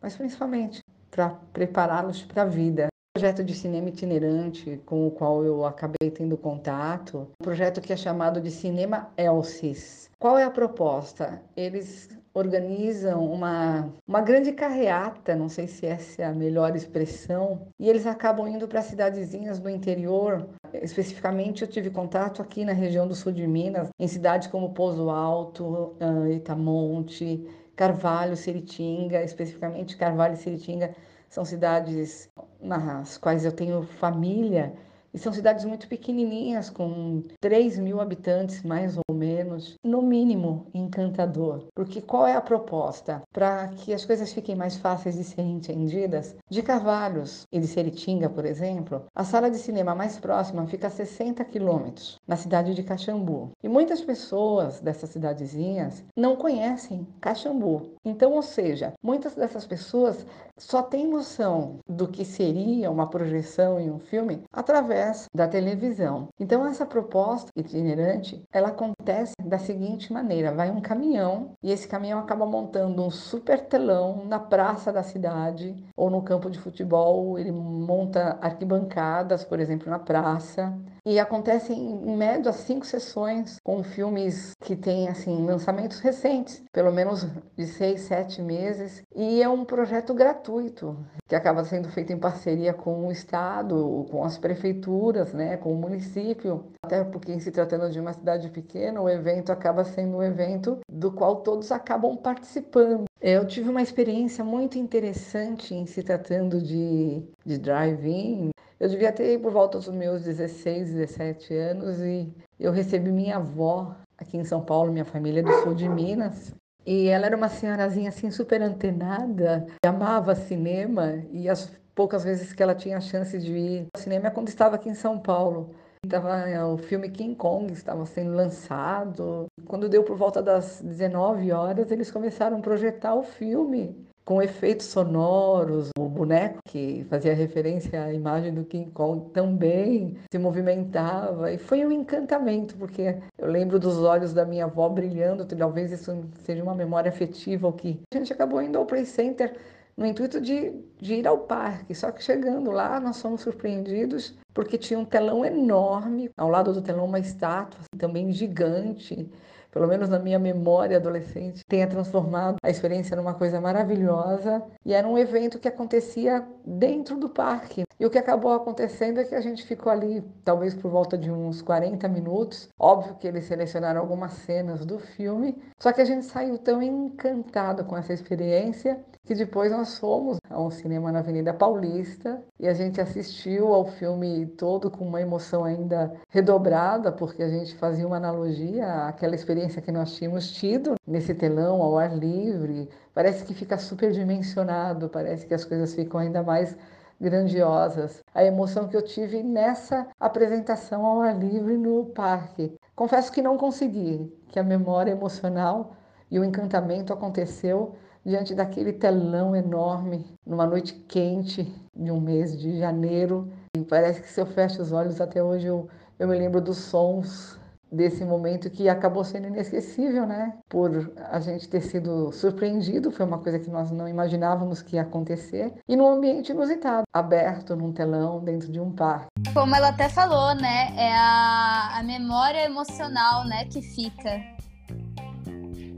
mas principalmente para prepará-los para a vida projeto de cinema itinerante com o qual eu acabei tendo contato, um projeto que é chamado de Cinema Elsis. Qual é a proposta? Eles organizam uma, uma grande carreata, não sei se essa é a melhor expressão, e eles acabam indo para cidadezinhas do interior. Especificamente, eu tive contato aqui na região do sul de Minas, em cidades como Pouso Alto, Itamonte, Carvalho, Seritinga, especificamente Carvalho e Seritinga são cidades nas quais eu tenho família e são cidades muito pequenininhas, com 3 mil habitantes, mais ou menos, no mínimo encantador. Porque qual é a proposta? Para que as coisas fiquem mais fáceis de serem entendidas, de Carvalhos e de Seritinga, por exemplo, a sala de cinema mais próxima fica a 60 quilômetros, na cidade de Caxambu. E muitas pessoas dessas cidadezinhas não conhecem Caxambu. Então, ou seja, muitas dessas pessoas só têm noção do que seria uma projeção em um filme através da televisão. Então essa proposta itinerante, ela acontece da seguinte maneira: vai um caminhão e esse caminhão acaba montando um super telão na praça da cidade ou no campo de futebol, ele monta arquibancadas, por exemplo, na praça. E acontecem em média cinco sessões com filmes que têm assim lançamentos recentes, pelo menos de seis, sete meses. E é um projeto gratuito que acaba sendo feito em parceria com o estado, com as prefeituras, né, com o município. Até porque se tratando de uma cidade pequena, o evento acaba sendo um evento do qual todos acabam participando. Eu tive uma experiência muito interessante em se tratando de, de drive-in, eu devia ter por volta dos meus 16, 17 anos e eu recebi minha avó aqui em São Paulo, minha família é do sul de Minas. E ela era uma senhorazinha assim super antenada, amava cinema e as poucas vezes que ela tinha a chance de ir ao cinema é quando estava aqui em São Paulo. Tava, é, o filme King Kong estava sendo lançado. Quando deu por volta das 19 horas, eles começaram a projetar o filme com efeitos sonoros. O boneco, que fazia referência à imagem do King Kong, também se movimentava. E foi um encantamento, porque eu lembro dos olhos da minha avó brilhando. Talvez isso seja uma memória afetiva, o que a gente acabou indo ao Play Center no intuito de, de ir ao parque. Só que chegando lá, nós fomos surpreendidos porque tinha um telão enorme, ao lado do telão uma estátua também gigante, pelo menos na minha memória adolescente, tenha transformado a experiência numa coisa maravilhosa. E era um evento que acontecia dentro do parque. E o que acabou acontecendo é que a gente ficou ali, talvez por volta de uns 40 minutos. Óbvio que eles selecionaram algumas cenas do filme, só que a gente saiu tão encantado com essa experiência que depois nós fomos a um cinema na Avenida Paulista e a gente assistiu ao filme todo com uma emoção ainda redobrada, porque a gente fazia uma analogia àquela experiência que nós tínhamos tido nesse telão ao ar livre. Parece que fica superdimensionado, parece que as coisas ficam ainda mais grandiosas. A emoção que eu tive nessa apresentação ao ar livre no parque. Confesso que não consegui, que a memória emocional e o encantamento aconteceu diante daquele telão enorme, numa noite quente de um mês de janeiro. E parece que se eu fecho os olhos até hoje eu, eu me lembro dos sons desse momento que acabou sendo inesquecível, né? Por a gente ter sido surpreendido, foi uma coisa que nós não imaginávamos que ia acontecer, e num ambiente inusitado, aberto num telão dentro de um parque. Como ela até falou, né? É a, a memória emocional, né, que fica.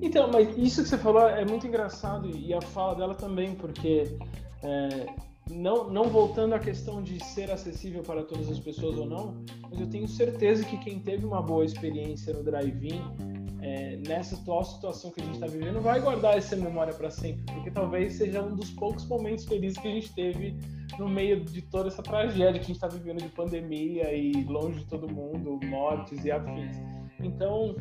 Então, mas isso que você falou é muito engraçado e a fala dela também, porque é, não, não voltando à questão de ser acessível para todas as pessoas ou não, mas eu tenho certeza que quem teve uma boa experiência no drive-in, é, nessa atual situação que a gente está vivendo, vai guardar essa memória para sempre, porque talvez seja um dos poucos momentos felizes que a gente teve no meio de toda essa tragédia que a gente está vivendo de pandemia e longe de todo mundo, mortes e afins. Então,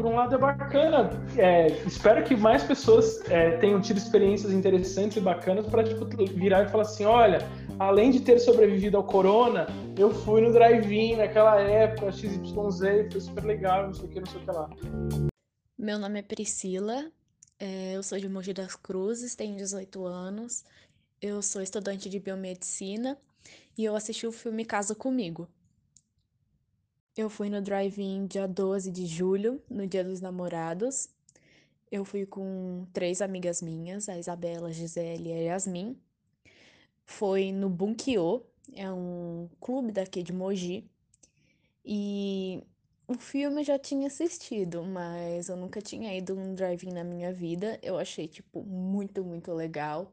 por um lado é bacana. É, espero que mais pessoas é, tenham tido experiências interessantes e bacanas para tipo, virar e falar assim: olha, além de ter sobrevivido ao corona, eu fui no drive-in naquela época, XYZ, foi super legal, não sei o que, não sei o que lá. Meu nome é Priscila, é, eu sou de Mogi das Cruzes, tenho 18 anos, eu sou estudante de biomedicina e eu assisti o filme Casa Comigo. Eu fui no drive-in dia 12 de julho, no Dia dos Namorados. Eu fui com três amigas minhas, a Isabela, a Gisele e a Yasmin. Foi no Bunkyo, é um clube daqui de Mogi. E o filme eu já tinha assistido, mas eu nunca tinha ido num drive-in na minha vida. Eu achei, tipo, muito, muito legal.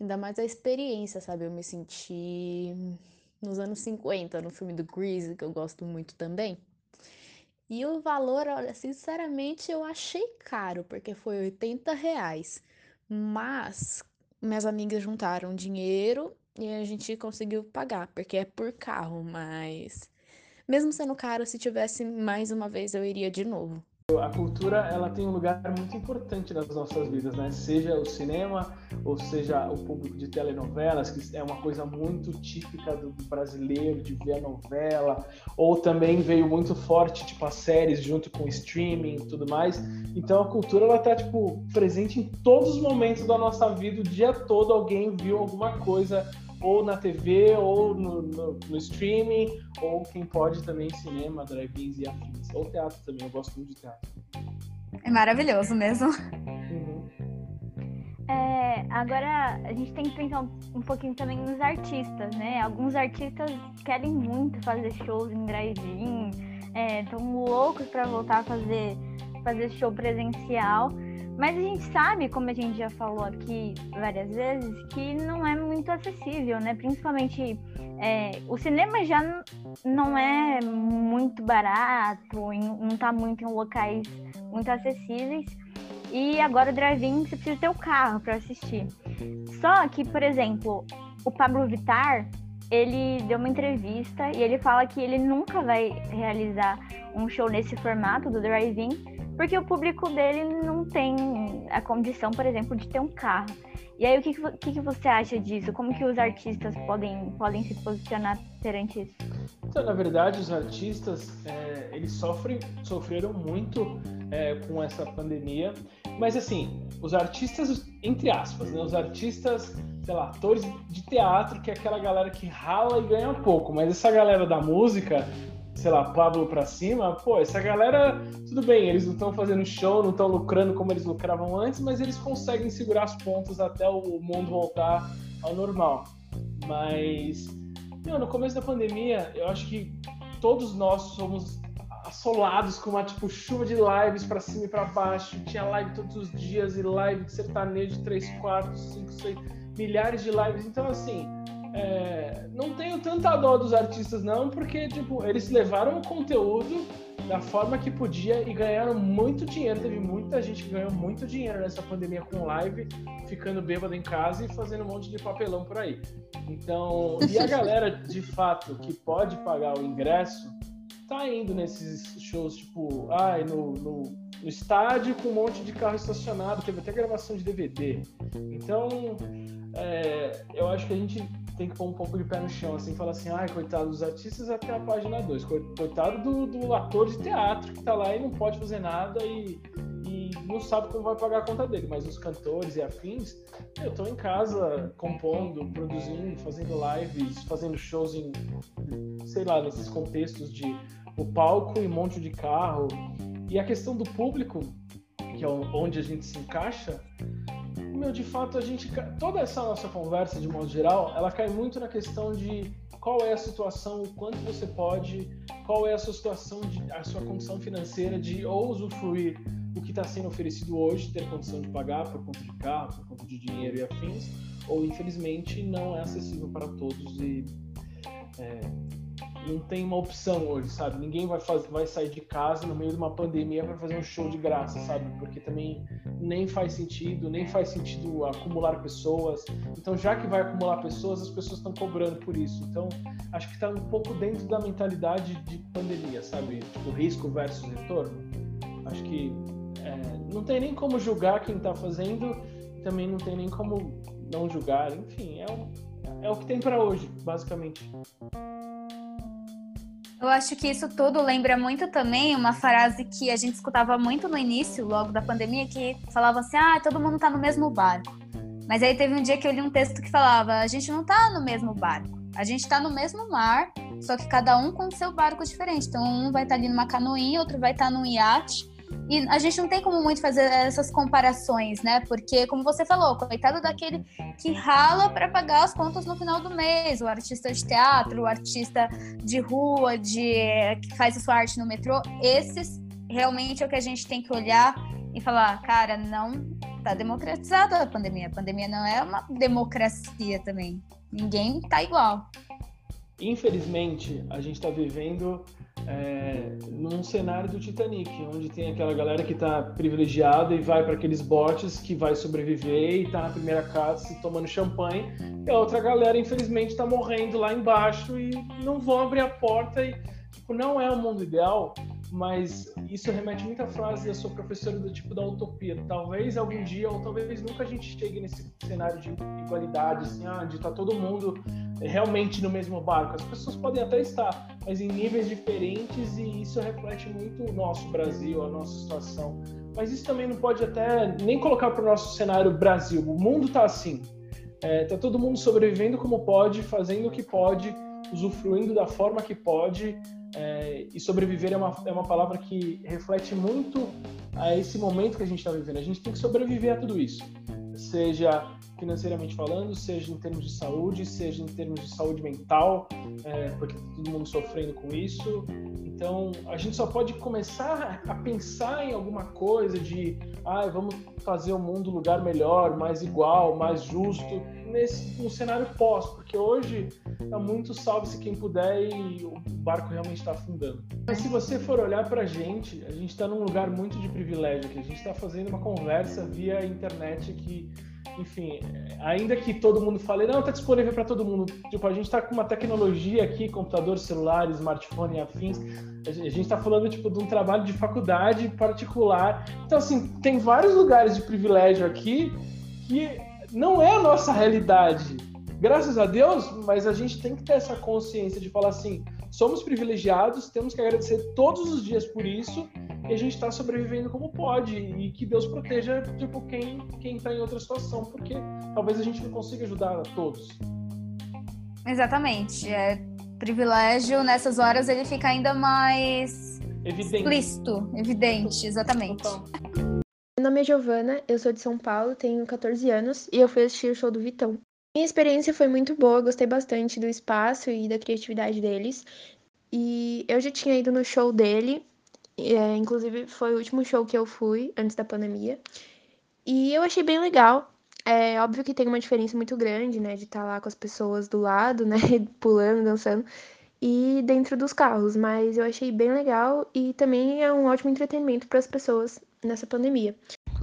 Ainda mais a experiência, sabe? Eu me senti nos anos 50, no filme do Grease, que eu gosto muito também. E o valor, olha, sinceramente, eu achei caro, porque foi 80 reais. Mas minhas amigas juntaram dinheiro e a gente conseguiu pagar, porque é por carro, mas mesmo sendo caro, se tivesse mais uma vez, eu iria de novo. A cultura ela tem um lugar muito importante nas nossas vidas, né? Seja o cinema ou seja o público de telenovelas, que é uma coisa muito típica do brasileiro de ver a novela, ou também veio muito forte tipo as séries junto com o streaming e tudo mais. Então a cultura ela tá tipo presente em todos os momentos da nossa vida, o dia todo alguém viu alguma coisa ou na TV, ou no, no, no, streaming, ou quem pode também cinema, drive-ins e afins. Ou teatro também, eu gosto muito de teatro. É maravilhoso mesmo. Uhum. É, agora a gente tem que pensar um, um, pouquinho também nos artistas, né? Alguns artistas querem muito fazer shows em drive-in, estão é, loucos para voltar a fazer, fazer show presencial. Mas a gente sabe, como a gente já falou aqui várias vezes, que não é muito acessível, né? Principalmente é, o cinema já não é muito barato, não está muito em locais muito acessíveis. E agora o drive-in você precisa ter o carro para assistir. Só que, por exemplo, o Pablo Vittar, ele deu uma entrevista e ele fala que ele nunca vai realizar um show nesse formato do drive-in porque o público dele não tem a condição, por exemplo, de ter um carro. E aí, o que, que, que você acha disso? Como que os artistas podem, podem se posicionar perante isso? Então, na verdade, os artistas, é, eles sofrem, sofreram muito é, com essa pandemia, mas assim, os artistas, entre aspas, né, os artistas, sei lá, atores de teatro, que é aquela galera que rala e ganha pouco, mas essa galera da música, sei lá, Pablo pra cima, pô, essa galera, tudo bem, eles não estão fazendo show, não estão lucrando como eles lucravam antes, mas eles conseguem segurar os pontos até o mundo voltar ao normal. Mas, meu, no começo da pandemia, eu acho que todos nós somos assolados com uma tipo chuva de lives para cima e para baixo. Tinha live todos os dias e live de sertanejo, 3, 4, 5, 6, milhares de lives. Então, assim, é, não tenho tanta dó dos artistas, não, porque, tipo, eles levaram o conteúdo da forma que podia e ganharam muito dinheiro. Teve muita gente que ganhou muito dinheiro nessa pandemia com live, ficando bêbado em casa e fazendo um monte de papelão por aí. Então, e a galera, de fato, que pode pagar o ingresso, tá indo nesses shows, tipo, ai, no, no, no estádio com um monte de carro estacionado, teve até gravação de DVD. Então, é, eu acho que a gente tem que pôr um pouco de pé no chão, assim, falar assim, ai, coitado dos artistas até a página 2, coitado do, do, ator de teatro que tá lá e não pode fazer nada e, e não sabe como vai pagar a conta dele, mas os cantores e afins, eu tô em casa compondo, produzindo, fazendo lives, fazendo shows em, sei lá, nesses contextos de o palco e um monte de carro, e a questão do público, que é onde a gente se encaixa, meu, de fato, a gente. Toda essa nossa conversa, de modo geral, ela cai muito na questão de qual é a situação, o quanto você pode, qual é a sua situação, de, a sua condição financeira de ou usufruir o que está sendo oferecido hoje, ter condição de pagar por conta de carro, por conta de dinheiro e afins, ou infelizmente não é acessível para todos e é, não tem uma opção hoje, sabe? Ninguém vai, fazer, vai sair de casa no meio de uma pandemia para fazer um show de graça, sabe? Porque também nem faz sentido, nem faz sentido acumular pessoas. Então, já que vai acumular pessoas, as pessoas estão cobrando por isso. Então, acho que está um pouco dentro da mentalidade de pandemia, sabe? Tipo, risco versus retorno. Acho que é, não tem nem como julgar quem está fazendo, também não tem nem como não julgar. Enfim, é o, é o que tem para hoje, basicamente. Eu acho que isso tudo lembra muito também uma frase que a gente escutava muito no início, logo da pandemia, que falava assim: ah, todo mundo tá no mesmo barco. Mas aí teve um dia que eu li um texto que falava: a gente não tá no mesmo barco. A gente está no mesmo mar, só que cada um com seu barco diferente. Então, um vai estar tá ali numa canoinha, outro vai estar tá num iate. E a gente não tem como muito fazer essas comparações, né? Porque, como você falou, coitado daquele que rala para pagar as contas no final do mês, o artista de teatro, o artista de rua, de que faz a sua arte no metrô, esses realmente é o que a gente tem que olhar e falar, cara, não tá democratizada a pandemia. A pandemia não é uma democracia também. Ninguém tá igual. Infelizmente, a gente está vivendo é, num cenário do Titanic, onde tem aquela galera que está privilegiada e vai para aqueles botes que vai sobreviver e está na primeira casa tomando champanhe, e a outra galera, infelizmente, está morrendo lá embaixo e não vão abrir a porta e tipo, não é o mundo ideal, mas isso remete muito à frase da sua professora do tipo da utopia. Talvez algum dia ou talvez nunca a gente chegue nesse cenário de igualdade, assim, ah, de estar tá todo mundo realmente no mesmo barco. As pessoas podem até estar, mas em níveis diferentes e isso reflete muito o nosso Brasil, a nossa situação. Mas isso também não pode até nem colocar para o nosso cenário Brasil. O mundo está assim. É, tá todo mundo sobrevivendo como pode, fazendo o que pode, usufruindo da forma que pode, é, e sobreviver é uma, é uma palavra que reflete muito a esse momento que a gente está vivendo. A gente tem que sobreviver a tudo isso, seja financeiramente falando, seja em termos de saúde, seja em termos de saúde mental, é, porque tá todo mundo sofrendo com isso. Então, a gente só pode começar a pensar em alguma coisa de, ah, vamos fazer o mundo um lugar melhor, mais igual, mais justo, nesse no cenário pós, porque hoje tá muito salve-se quem puder e o barco realmente está afundando. Mas se você for olhar para a gente, a gente está num lugar muito de privilégio, que a gente está fazendo uma conversa via internet que enfim, ainda que todo mundo fale, não, está disponível para todo mundo. Tipo, a gente está com uma tecnologia aqui, computador celular, smartphone e afins. A gente está falando, tipo, de um trabalho de faculdade particular. Então, assim, tem vários lugares de privilégio aqui que não é a nossa realidade. Graças a Deus, mas a gente tem que ter essa consciência de falar assim, somos privilegiados, temos que agradecer todos os dias por isso e a gente está sobrevivendo como pode e que Deus proteja tipo quem quem está em outra situação, porque talvez a gente não consiga ajudar a todos. Exatamente. É privilégio nessas horas ele fica ainda mais evidente. explícito, evidente, exatamente. Meu nome é Giovana, eu sou de São Paulo, tenho 14 anos e eu fui assistir o show do Vitão. Minha experiência foi muito boa, gostei bastante do espaço e da criatividade deles. E eu já tinha ido no show dele é, inclusive, foi o último show que eu fui antes da pandemia. E eu achei bem legal. É óbvio que tem uma diferença muito grande, né? De estar tá lá com as pessoas do lado, né? [LAUGHS] Pulando, dançando. E dentro dos carros. Mas eu achei bem legal e também é um ótimo entretenimento para as pessoas nessa pandemia.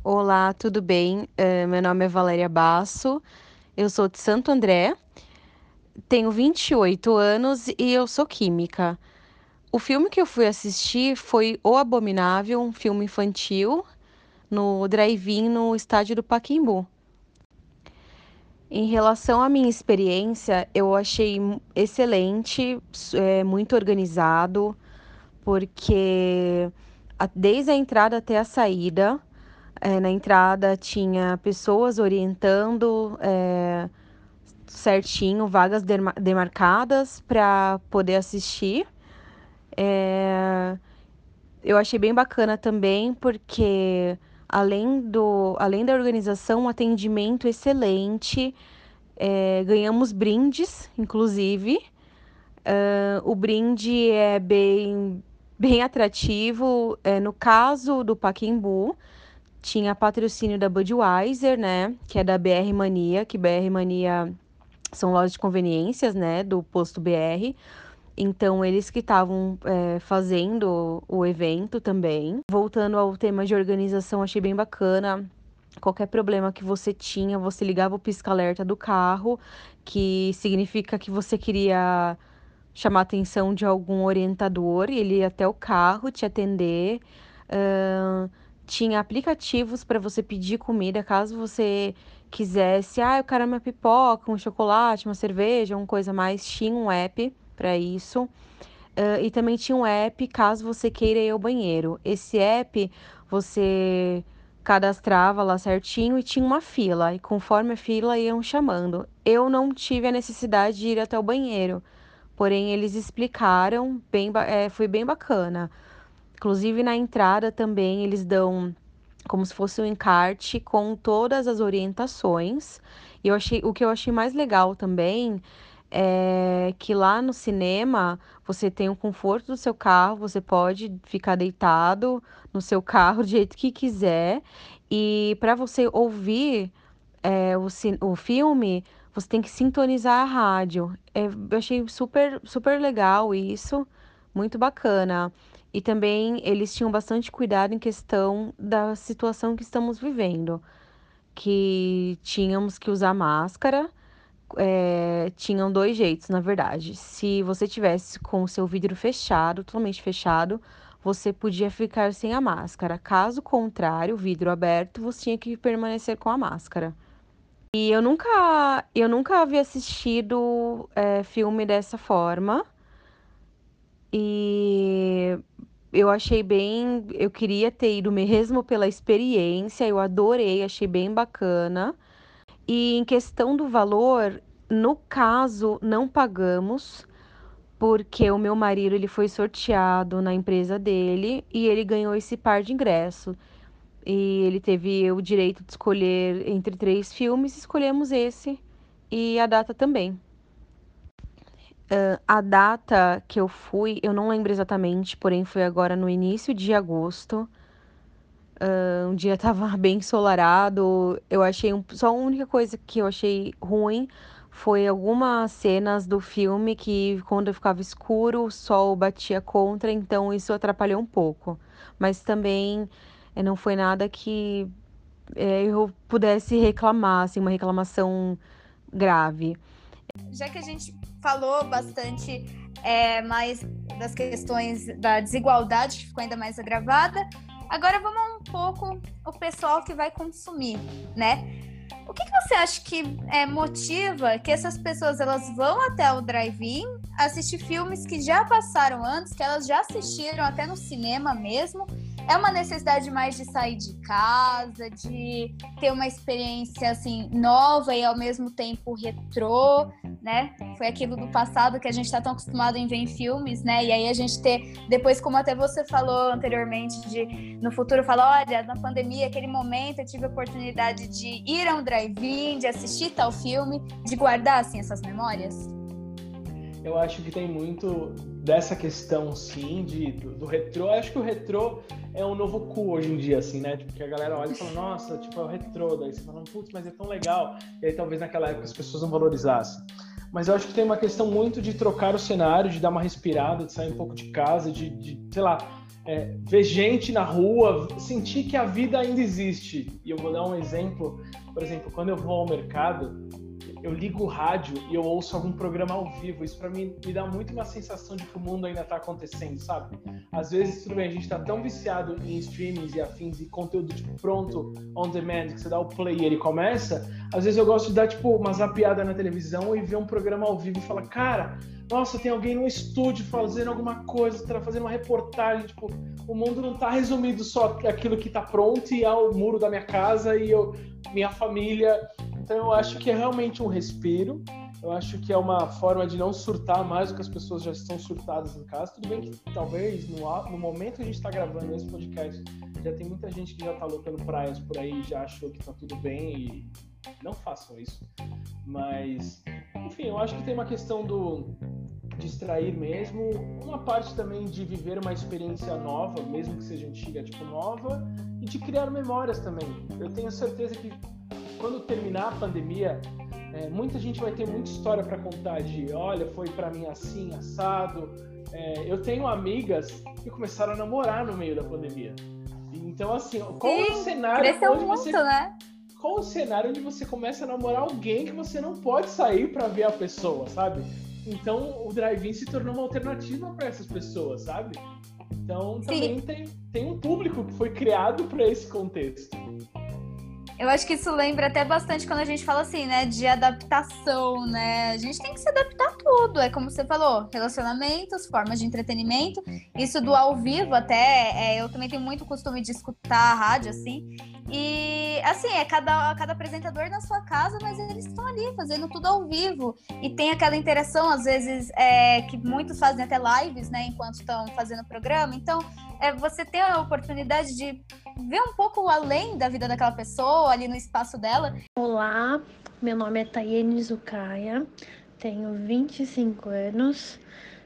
Olá, tudo bem? Uh, meu nome é Valéria Basso. Eu sou de Santo André. Tenho 28 anos e eu sou química. O filme que eu fui assistir foi O Abominável, um filme infantil, no drive-in no estádio do Paquimbu. Em relação à minha experiência, eu achei excelente, é, muito organizado, porque desde a entrada até a saída, é, na entrada tinha pessoas orientando é, certinho, vagas demarcadas para poder assistir. É... Eu achei bem bacana também, porque além, do, além da organização, um atendimento excelente, é... ganhamos brindes, inclusive. Uh, o brinde é bem, bem atrativo. É, no caso do Paquimbu, tinha patrocínio da Budweiser, né? Que é da BR Mania, que BR Mania são lojas de conveniências, né? Do posto BR. Então, eles que estavam é, fazendo o evento também. Voltando ao tema de organização, achei bem bacana. Qualquer problema que você tinha, você ligava o pisca-alerta do carro, que significa que você queria chamar a atenção de algum orientador ele ia até o carro te atender. Uh, tinha aplicativos para você pedir comida caso você quisesse, ah, eu quero uma pipoca, um chocolate, uma cerveja, uma coisa mais. Tinha um app para isso. Uh, e também tinha um app caso você queira ir ao banheiro. Esse app você cadastrava lá certinho e tinha uma fila. E conforme a fila iam chamando. Eu não tive a necessidade de ir até o banheiro. Porém, eles explicaram, bem, é, foi bem bacana. Inclusive na entrada também eles dão como se fosse um encarte com todas as orientações. E eu achei, o que eu achei mais legal também é que lá no cinema você tem o conforto do seu carro, você pode ficar deitado no seu carro do jeito que quiser. E para você ouvir é, o, o filme, você tem que sintonizar a rádio. É, eu achei super, super legal isso, muito bacana. E também eles tinham bastante cuidado em questão da situação que estamos vivendo, que tínhamos que usar máscara. É, tinham dois jeitos, na verdade. Se você tivesse com o seu vidro fechado, totalmente fechado, você podia ficar sem a máscara. Caso contrário, vidro aberto, você tinha que permanecer com a máscara. E eu nunca, eu nunca havia assistido é, filme dessa forma. E eu achei bem. Eu queria ter ido mesmo pela experiência, eu adorei, achei bem bacana. E em questão do valor, no caso, não pagamos, porque o meu marido ele foi sorteado na empresa dele e ele ganhou esse par de ingresso. E ele teve o direito de escolher entre três filmes, escolhemos esse e a data também. Uh, a data que eu fui, eu não lembro exatamente, porém foi agora no início de agosto. Uh, um dia [LAUGHS] tava bem ensolarado. Eu achei um, só a única coisa que eu achei ruim foi algumas cenas do filme que quando ficava escuro o sol batia contra, então isso atrapalhou um pouco. Mas também eh, não foi nada que é, eu pudesse reclamar, assim, uma reclamação grave. Já que a gente falou bastante é, mais das questões da desigualdade, que ficou ainda mais agravada, agora vamos um pouco o pessoal que vai consumir, né? O que, que você acha que é, motiva que essas pessoas elas vão até o drive-in assistir filmes que já passaram antes, que elas já assistiram até no cinema mesmo, é uma necessidade mais de sair de casa, de ter uma experiência assim nova e ao mesmo tempo retrô, né? Foi aquilo do passado que a gente está tão acostumado em ver em filmes, né? E aí a gente ter depois, como até você falou anteriormente, de no futuro falar, olha, na pandemia, aquele momento eu tive a oportunidade de ir a um drive-in, de assistir tal filme, de guardar assim essas memórias. Eu acho que tem muito dessa questão, sim, de, do, do retrô. Eu acho que o retrô é um novo cu hoje em dia, assim, né? Tipo, que a galera olha e fala, nossa, tipo, é o retrô. Daí você fala, putz, mas é tão legal. E aí talvez naquela época as pessoas não valorizassem. Mas eu acho que tem uma questão muito de trocar o cenário, de dar uma respirada, de sair um pouco de casa, de, de sei lá, é, ver gente na rua, sentir que a vida ainda existe. E eu vou dar um exemplo. Por exemplo, quando eu vou ao mercado, eu ligo o rádio e eu ouço algum programa ao vivo. Isso para mim me dá muito uma sensação de que o mundo ainda tá acontecendo, sabe? Às vezes, tudo bem, a gente tá tão viciado em streamings e afins e conteúdo tipo, pronto, on demand, que você dá o play e ele começa. Às vezes eu gosto de dar tipo uma zapiada na televisão e ver um programa ao vivo e falar, cara, nossa, tem alguém no estúdio fazendo alguma coisa, tá fazendo uma reportagem, tipo, o mundo não tá resumido só aquilo que tá pronto e ao muro da minha casa e eu, minha família então eu acho que é realmente um respiro. Eu acho que é uma forma de não surtar mais do que as pessoas já estão surtadas em casa. Tudo bem que talvez no, no momento que a gente está gravando esse podcast já tem muita gente que já está lotando praias por aí, já achou que está tudo bem e não façam isso. Mas, enfim, eu acho que tem uma questão do distrair mesmo, uma parte também de viver uma experiência nova, mesmo que seja antiga, tipo nova, e de criar memórias também. Eu tenho certeza que quando terminar a pandemia, é, muita gente vai ter muita história para contar de, olha, foi para mim assim, assado. É, eu tenho amigas que começaram a namorar no meio da pandemia. Então, assim, qual Sim, o cenário cresceu muito, você, né? Qual o cenário onde você começa a namorar alguém que você não pode sair para ver a pessoa, sabe? Então, o drive-in se tornou uma alternativa para essas pessoas, sabe? Então, também tem, tem um público que foi criado para esse contexto. Eu acho que isso lembra até bastante quando a gente fala assim, né, de adaptação, né? A gente tem que se adaptar a tudo. É como você falou, relacionamentos, formas de entretenimento. Isso do ao vivo, até, é, eu também tenho muito costume de escutar a rádio, assim. E assim, é cada, cada apresentador na sua casa, mas eles estão ali fazendo tudo ao vivo. E tem aquela interação, às vezes, é, que muitos fazem até lives, né, enquanto estão fazendo o programa. Então, é, você tem a oportunidade de ver um pouco além da vida daquela pessoa, ali no espaço dela. Olá, meu nome é Tayene Zucaia, tenho 25 anos,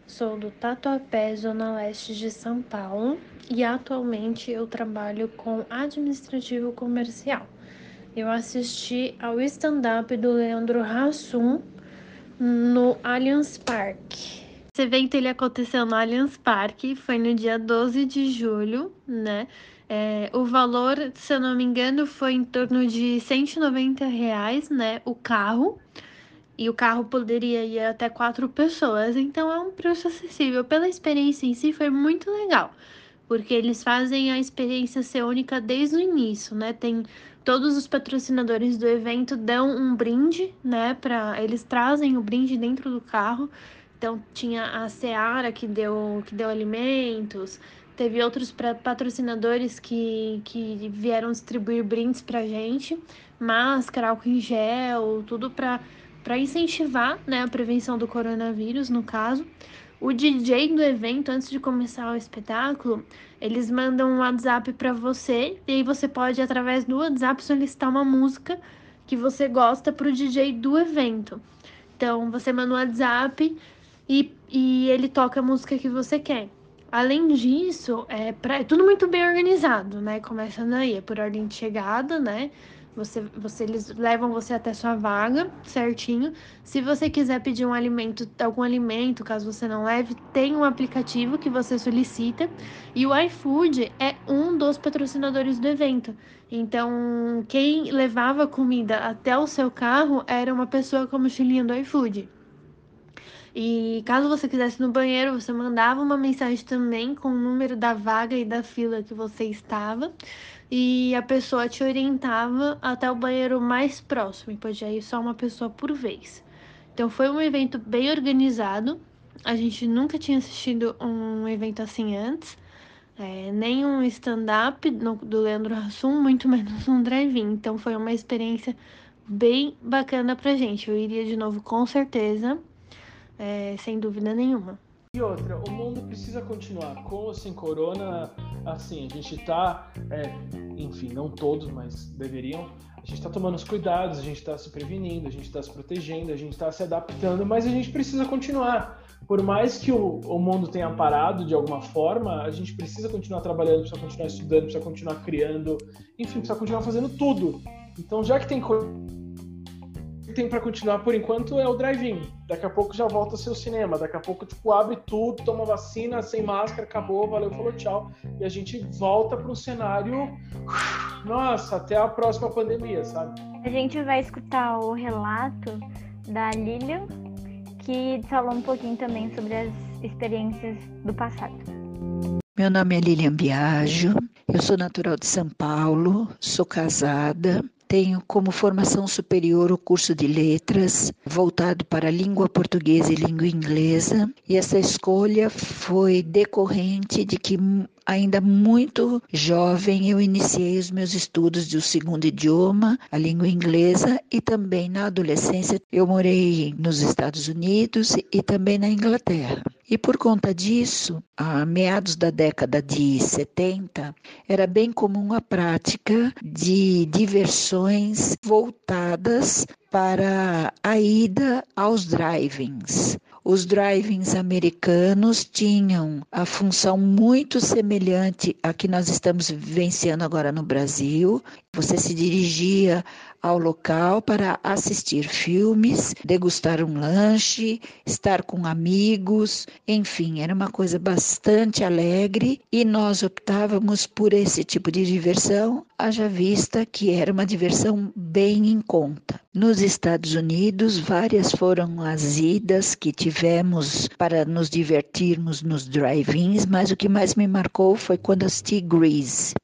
sou do Tatuapé, Zona Leste de São Paulo e atualmente eu trabalho com administrativo comercial. Eu assisti ao stand-up do Leandro Hassum no Allianz Parque. Esse evento ele aconteceu no Allianz Parque, foi no dia 12 de julho, né? É, o valor, se eu não me engano, foi em torno de 190 reais, né? O carro. E o carro poderia ir até quatro pessoas. Então é um preço acessível. Pela experiência em si, foi muito legal porque eles fazem a experiência ser única desde o início, né? Tem todos os patrocinadores do evento dão um brinde, né? Para eles trazem o brinde dentro do carro. Então tinha a Seara que deu que deu alimentos, teve outros patrocinadores que, que vieram distribuir brindes para gente, máscara, álcool em gel, tudo para para incentivar né, a prevenção do coronavírus, no caso. O DJ do evento, antes de começar o espetáculo, eles mandam um WhatsApp para você e aí você pode, através do WhatsApp, solicitar uma música que você gosta para o DJ do evento. Então, você manda um WhatsApp e, e ele toca a música que você quer. Além disso, é, pra, é tudo muito bem organizado, né? Começando aí, é por ordem de chegada, né? Você, você, eles levam você até sua vaga, certinho. Se você quiser pedir um alimento, algum alimento, caso você não leve, tem um aplicativo que você solicita. E o iFood é um dos patrocinadores do evento. Então, quem levava comida até o seu carro era uma pessoa com a mochilinha do iFood. E caso você quisesse no banheiro, você mandava uma mensagem também com o número da vaga e da fila que você estava e a pessoa te orientava até o banheiro mais próximo e podia ir só uma pessoa por vez. Então foi um evento bem organizado. A gente nunca tinha assistido um evento assim antes. É, nem um stand-up do Leandro Hassum, muito [LAUGHS] menos um drive-in. Então foi uma experiência bem bacana pra gente. Eu iria de novo com certeza, é, sem dúvida nenhuma. E outra, o mundo precisa continuar. Com ou sem corona, assim, a gente tá, é, enfim, não todos, mas deveriam. A gente está tomando os cuidados, a gente está se prevenindo, a gente está se protegendo, a gente está se adaptando, mas a gente precisa continuar. Por mais que o, o mundo tenha parado de alguma forma, a gente precisa continuar trabalhando, precisa continuar estudando, precisa continuar criando, enfim, precisa continuar fazendo tudo. Então, já que tem tem para continuar por enquanto é o drive-in. Daqui a pouco já volta a ser o cinema. Daqui a pouco, tipo, abre tudo, toma vacina, sem máscara, acabou, valeu, falou tchau. E a gente volta para um cenário. Nossa, até a próxima pandemia, sabe? A gente vai escutar o relato da Lilian, que falou um pouquinho também sobre as experiências do passado. Meu nome é Lilian Biagio, eu sou natural de São Paulo, sou casada, tenho como formação superior o curso de letras, voltado para língua portuguesa e língua inglesa, e essa escolha foi decorrente de que ainda muito jovem eu iniciei os meus estudos do segundo idioma, a língua inglesa, e também na adolescência eu morei nos Estados Unidos e também na Inglaterra. E por conta disso, a meados da década de 70, era bem comum a prática de diversões voltadas para a ida aos drive-ins. Os drive-ins americanos tinham a função muito semelhante à que nós estamos vivenciando agora no Brasil. Você se dirigia ao local para assistir filmes, degustar um lanche, estar com amigos, enfim, era uma coisa bastante alegre e nós optávamos por esse tipo de diversão, haja vista que era uma diversão bem em conta. Nos Estados Unidos, várias foram as idas que tivemos para nos divertirmos nos drive-ins, mas o que mais me marcou foi quando assisti Grease.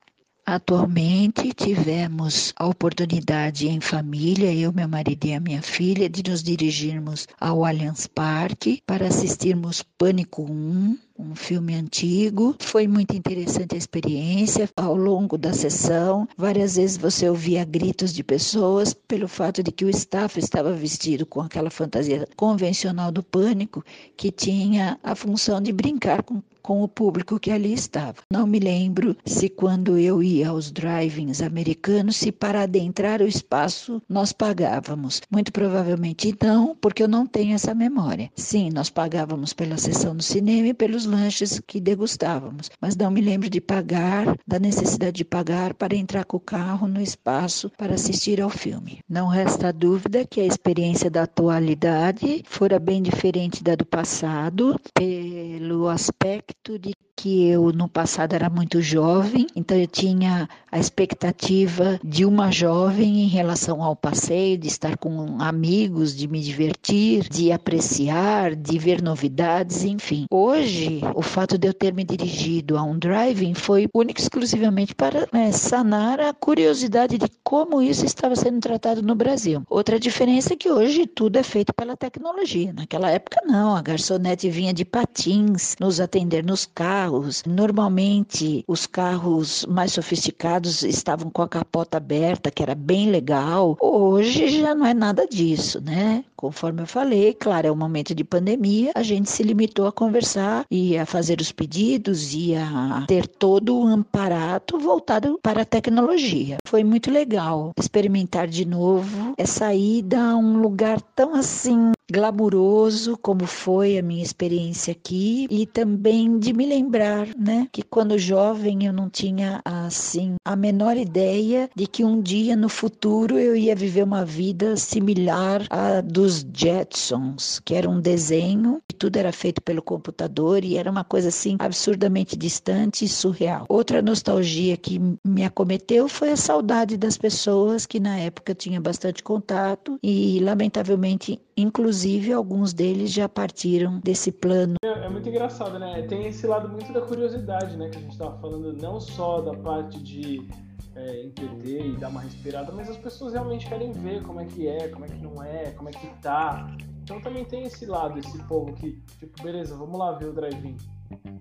Atualmente tivemos a oportunidade em família, eu, meu marido e a minha filha, de nos dirigirmos ao Allianz Parque para assistirmos Pânico 1, um filme antigo. Foi muito interessante a experiência. Ao longo da sessão, várias vezes você ouvia gritos de pessoas pelo fato de que o staff estava vestido com aquela fantasia convencional do pânico que tinha a função de brincar com com o público que ali estava. Não me lembro se quando eu ia aos drive-ins americanos, se para adentrar o espaço nós pagávamos. Muito provavelmente não, porque eu não tenho essa memória. Sim, nós pagávamos pela sessão do cinema e pelos lanches que degustávamos, mas não me lembro de pagar, da necessidade de pagar para entrar com o carro no espaço para assistir ao filme. Não resta dúvida que a experiência da atualidade fora bem diferente da do passado, pelo aspecto aspecto de que eu no passado era muito jovem, então eu tinha a expectativa de uma jovem em relação ao passeio, de estar com amigos, de me divertir, de apreciar, de ver novidades, enfim. Hoje, o fato de eu ter me dirigido a um driving foi único exclusivamente para né, sanar a curiosidade de como isso estava sendo tratado no Brasil. Outra diferença é que hoje tudo é feito pela tecnologia. Naquela época não, a garçonete vinha de patins nos atender nos carros. Normalmente os carros mais sofisticados estavam com a capota aberta, que era bem legal. Hoje já não é nada disso, né? Conforme eu falei, claro, é um momento de pandemia, a gente se limitou a conversar e a fazer os pedidos e a ter todo o amparato voltado para a tecnologia. Foi muito legal experimentar de novo essa ida a um lugar tão assim glamuroso como foi a minha experiência aqui e também de me lembrar, né, que quando jovem eu não tinha assim a menor ideia de que um dia no futuro eu ia viver uma vida similar à dos Jetsons, que era um desenho e tudo era feito pelo computador e era uma coisa assim absurdamente distante e surreal. Outra nostalgia que me acometeu foi a saudade das pessoas que na época tinha bastante contato e lamentavelmente Inclusive, alguns deles já partiram desse plano. É, é, muito engraçado, né? Tem esse lado muito da curiosidade, né? Que a gente estava falando, não só da parte de é, entreter e dar uma respirada, mas as pessoas realmente querem ver como é que é, como é que não é, como é que tá. Então também tem esse lado, esse povo que, tipo, beleza, vamos lá ver o drive-in.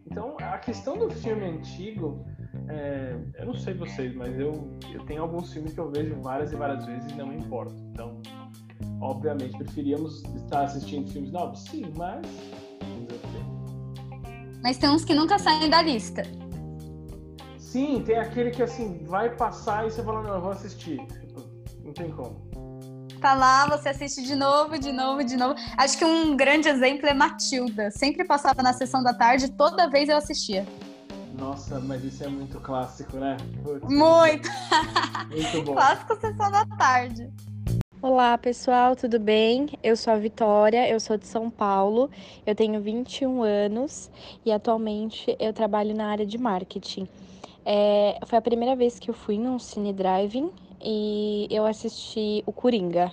Então, a questão do filme antigo, é, eu não sei vocês, mas eu, eu tenho alguns filmes que eu vejo várias e várias vezes e não me importo. Então, Obviamente, preferíamos estar assistindo filmes novos? Sim, mas. Mas tem uns que nunca saem da lista. Sim, tem aquele que assim, vai passar e você fala, não, eu vou assistir. Tipo, não tem como. Tá lá, você assiste de novo, de novo, de novo. Acho que um grande exemplo é Matilda. Sempre passava na sessão da tarde, toda vez eu assistia. Nossa, mas isso é muito clássico, né? Putz, muito! Muito bom. [LAUGHS] Clássico sessão da tarde. Olá pessoal, tudo bem? Eu sou a Vitória, eu sou de São Paulo, eu tenho 21 anos e atualmente eu trabalho na área de marketing. É, foi a primeira vez que eu fui num cine driving e eu assisti o Coringa.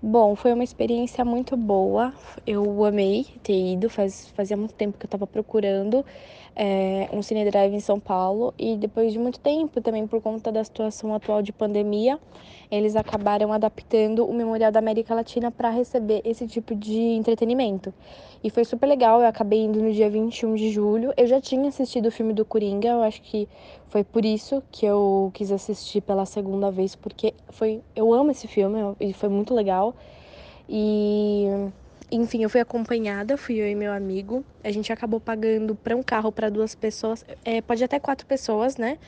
Bom, foi uma experiência muito boa. Eu amei ter ido. Faz, fazia muito tempo que eu estava procurando é, um cine drive em São Paulo e depois de muito tempo, também por conta da situação atual de pandemia, eles acabaram adaptando o Memorial da América Latina para receber esse tipo de entretenimento. E foi super legal. Eu acabei indo no dia 21 de julho. Eu já tinha assistido o filme do Coringa. Eu acho que foi por isso que eu quis assistir pela segunda vez, porque foi eu amo esse filme e foi muito legal. E enfim, eu fui acompanhada, fui eu e meu amigo. A gente acabou pagando para um carro para duas pessoas, é, pode até quatro pessoas, né?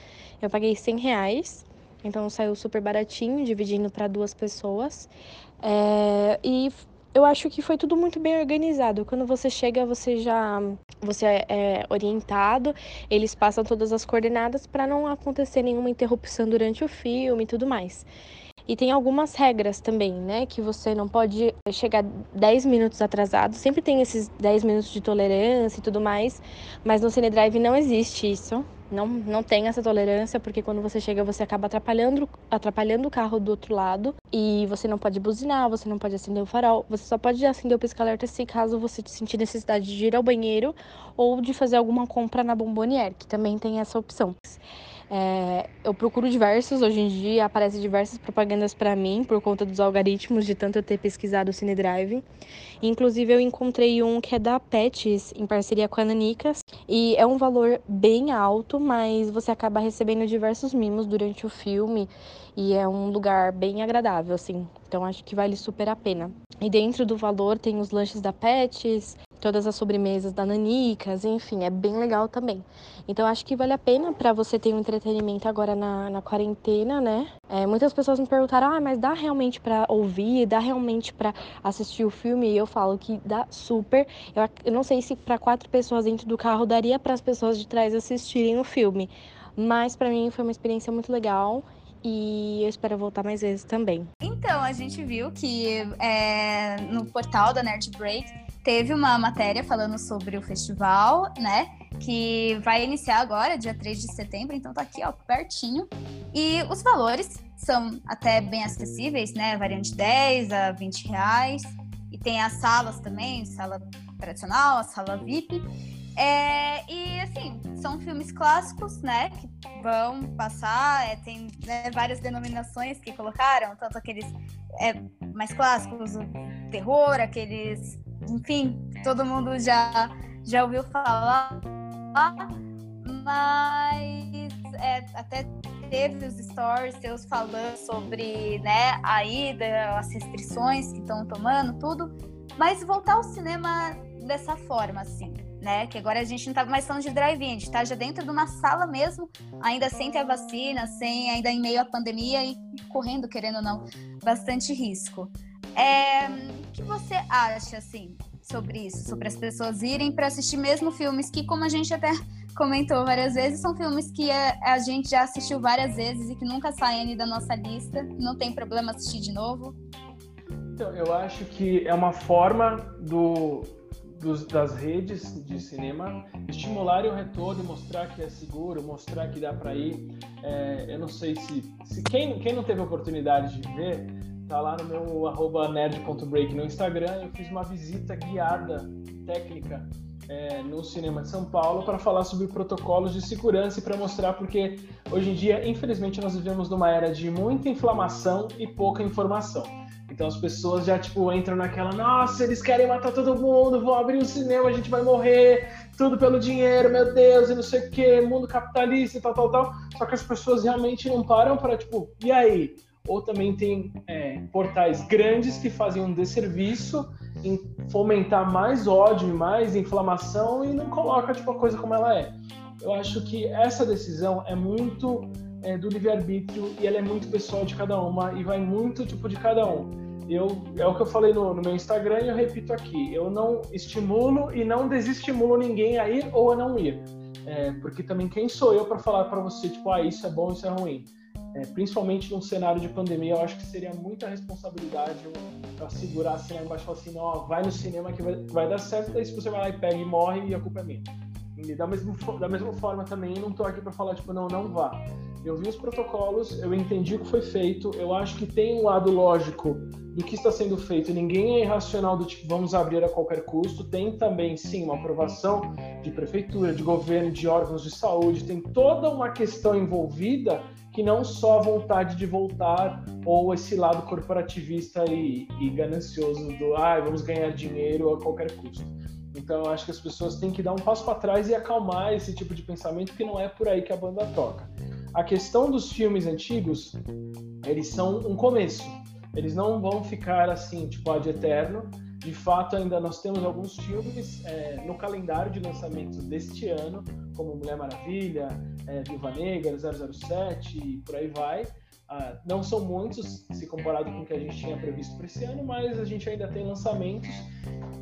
Eu paguei 100 reais, então saiu super baratinho, dividindo para duas pessoas. É, e eu acho que foi tudo muito bem organizado. Quando você chega, você já você é orientado, eles passam todas as coordenadas para não acontecer nenhuma interrupção durante o filme e tudo mais. E tem algumas regras também, né? Que você não pode chegar 10 minutos atrasado. Sempre tem esses 10 minutos de tolerância e tudo mais. Mas no Cinedrive não existe isso. não, não tem essa tolerância, porque quando você chega, você acaba atrapalhando, atrapalhando o carro do outro lado e você não pode buzinar, você não pode acender o farol, você só pode acender o pisca-alerta se caso você sentir necessidade de ir ao banheiro ou de fazer alguma compra na Bombonier, que também tem essa opção. É, eu procuro diversos, hoje em dia aparecem diversas propagandas para mim por conta dos algoritmos de tanto eu ter pesquisado o Cine Drive. Inclusive eu encontrei um que é da Pets em parceria com a Nanicas e é um valor bem alto, mas você acaba recebendo diversos mimos durante o filme e é um lugar bem agradável assim. Então acho que vale super a pena. E dentro do valor tem os lanches da Pets, todas as sobremesas da Nanicas, enfim, é bem legal também. Então acho que vale a pena para você ter um entretenimento agora na, na quarentena, né? É, muitas pessoas me perguntaram, ah, mas dá realmente para ouvir, dá realmente para assistir o filme? E eu falo que dá super. Eu, eu não sei se para quatro pessoas dentro do carro daria para as pessoas de trás assistirem o filme, mas para mim foi uma experiência muito legal e eu espero voltar mais vezes também. Então, a gente viu que é, no portal da Nerd Break teve uma matéria falando sobre o festival, né? Que vai iniciar agora, dia 3 de setembro, então tá aqui, ó, pertinho. E os valores são até bem acessíveis, né? Variam de 10 a 20 reais. E tem as salas também, sala tradicional, a sala VIP. É, e assim, são filmes clássicos, né? Que vão passar, é, tem né, várias denominações que colocaram, tanto aqueles é, mais clássicos, o terror, aqueles enfim, todo mundo já, já ouviu falar, mas é, até teve os stories seus falando sobre né, a ida, as restrições que estão tomando, tudo, mas voltar ao cinema dessa forma, assim, né? Que agora a gente não tá mais falando de drive-in, a gente tá já dentro de uma sala mesmo, ainda sem ter a vacina, sem ainda em meio à pandemia e correndo, querendo ou não, bastante risco. É, o que você acha, assim, sobre isso? Sobre as pessoas irem para assistir mesmo filmes que, como a gente até [LAUGHS] comentou várias vezes, são filmes que a, a gente já assistiu várias vezes e que nunca saem da nossa lista. Não tem problema assistir de novo. Então, eu acho que é uma forma do, dos, das redes de cinema estimularem o retorno, mostrar que é seguro, mostrar que dá para ir. É, eu não sei se, se quem, quem não teve oportunidade de ver, tá lá no meu nerd.break no Instagram. Eu fiz uma visita guiada técnica é, no cinema de São Paulo para falar sobre protocolos de segurança e para mostrar porque hoje em dia, infelizmente, nós vivemos numa era de muita inflamação e pouca informação. Então as pessoas já tipo entram naquela, nossa, eles querem matar todo mundo, vão abrir o cinema, a gente vai morrer, tudo pelo dinheiro, meu Deus, e não sei o que, mundo capitalista e tal, tal, tal. Só que as pessoas realmente não param para tipo, e aí? Ou também tem é, portais grandes que fazem um desserviço em fomentar mais ódio e mais inflamação e não coloca tipo, a coisa como ela é. Eu acho que essa decisão é muito é, do livre-arbítrio e ela é muito pessoal de cada uma e vai muito tipo de cada um. Eu, é o que eu falei no, no meu Instagram e eu repito aqui. Eu não estimulo e não desestimulo ninguém a ir ou a não ir. É, porque também quem sou eu para falar para você, tipo, ah, isso é bom, isso é ruim é, principalmente num cenário de pandemia, eu acho que seria muita responsabilidade para segurar assim lá embaixo e falar assim, não, vai no cinema que vai, vai, dar certo, daí se você vai lá e pega e morre e a culpa é minha. E da mesma, da mesma forma também, não estou aqui para falar, tipo, não, não vá. Eu vi os protocolos, eu entendi o que foi feito, eu acho que tem um lado lógico do que está sendo feito. Ninguém é irracional do tipo, vamos abrir a qualquer custo. Tem também, sim, uma aprovação de prefeitura, de governo, de órgãos de saúde, tem toda uma questão envolvida que não só a vontade de voltar ou esse lado corporativista e, e ganancioso do ah, vamos ganhar dinheiro a qualquer custo. Então, eu acho que as pessoas têm que dar um passo para trás e acalmar esse tipo de pensamento, que não é por aí que a banda toca. A questão dos filmes antigos, eles são um começo. Eles não vão ficar assim, tipo, ad eterno. De fato, ainda nós temos alguns filmes é, no calendário de lançamento deste ano, como Mulher Maravilha, é, Viúva Negra, 007 e por aí vai. Ah, não são muitos se comparado com o que a gente tinha previsto para esse ano, mas a gente ainda tem lançamentos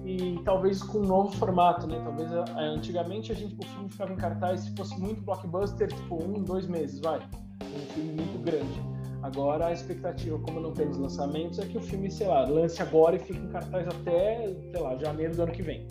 e talvez com um novo formato, né? Talvez ah, antigamente a gente, o filme ficava em cartaz se fosse muito blockbuster, tipo um, dois meses, vai, um filme muito grande. Agora a expectativa, como não temos lançamentos, é que o filme, sei lá, lance agora e fique em cartaz até, sei lá, janeiro do ano que vem.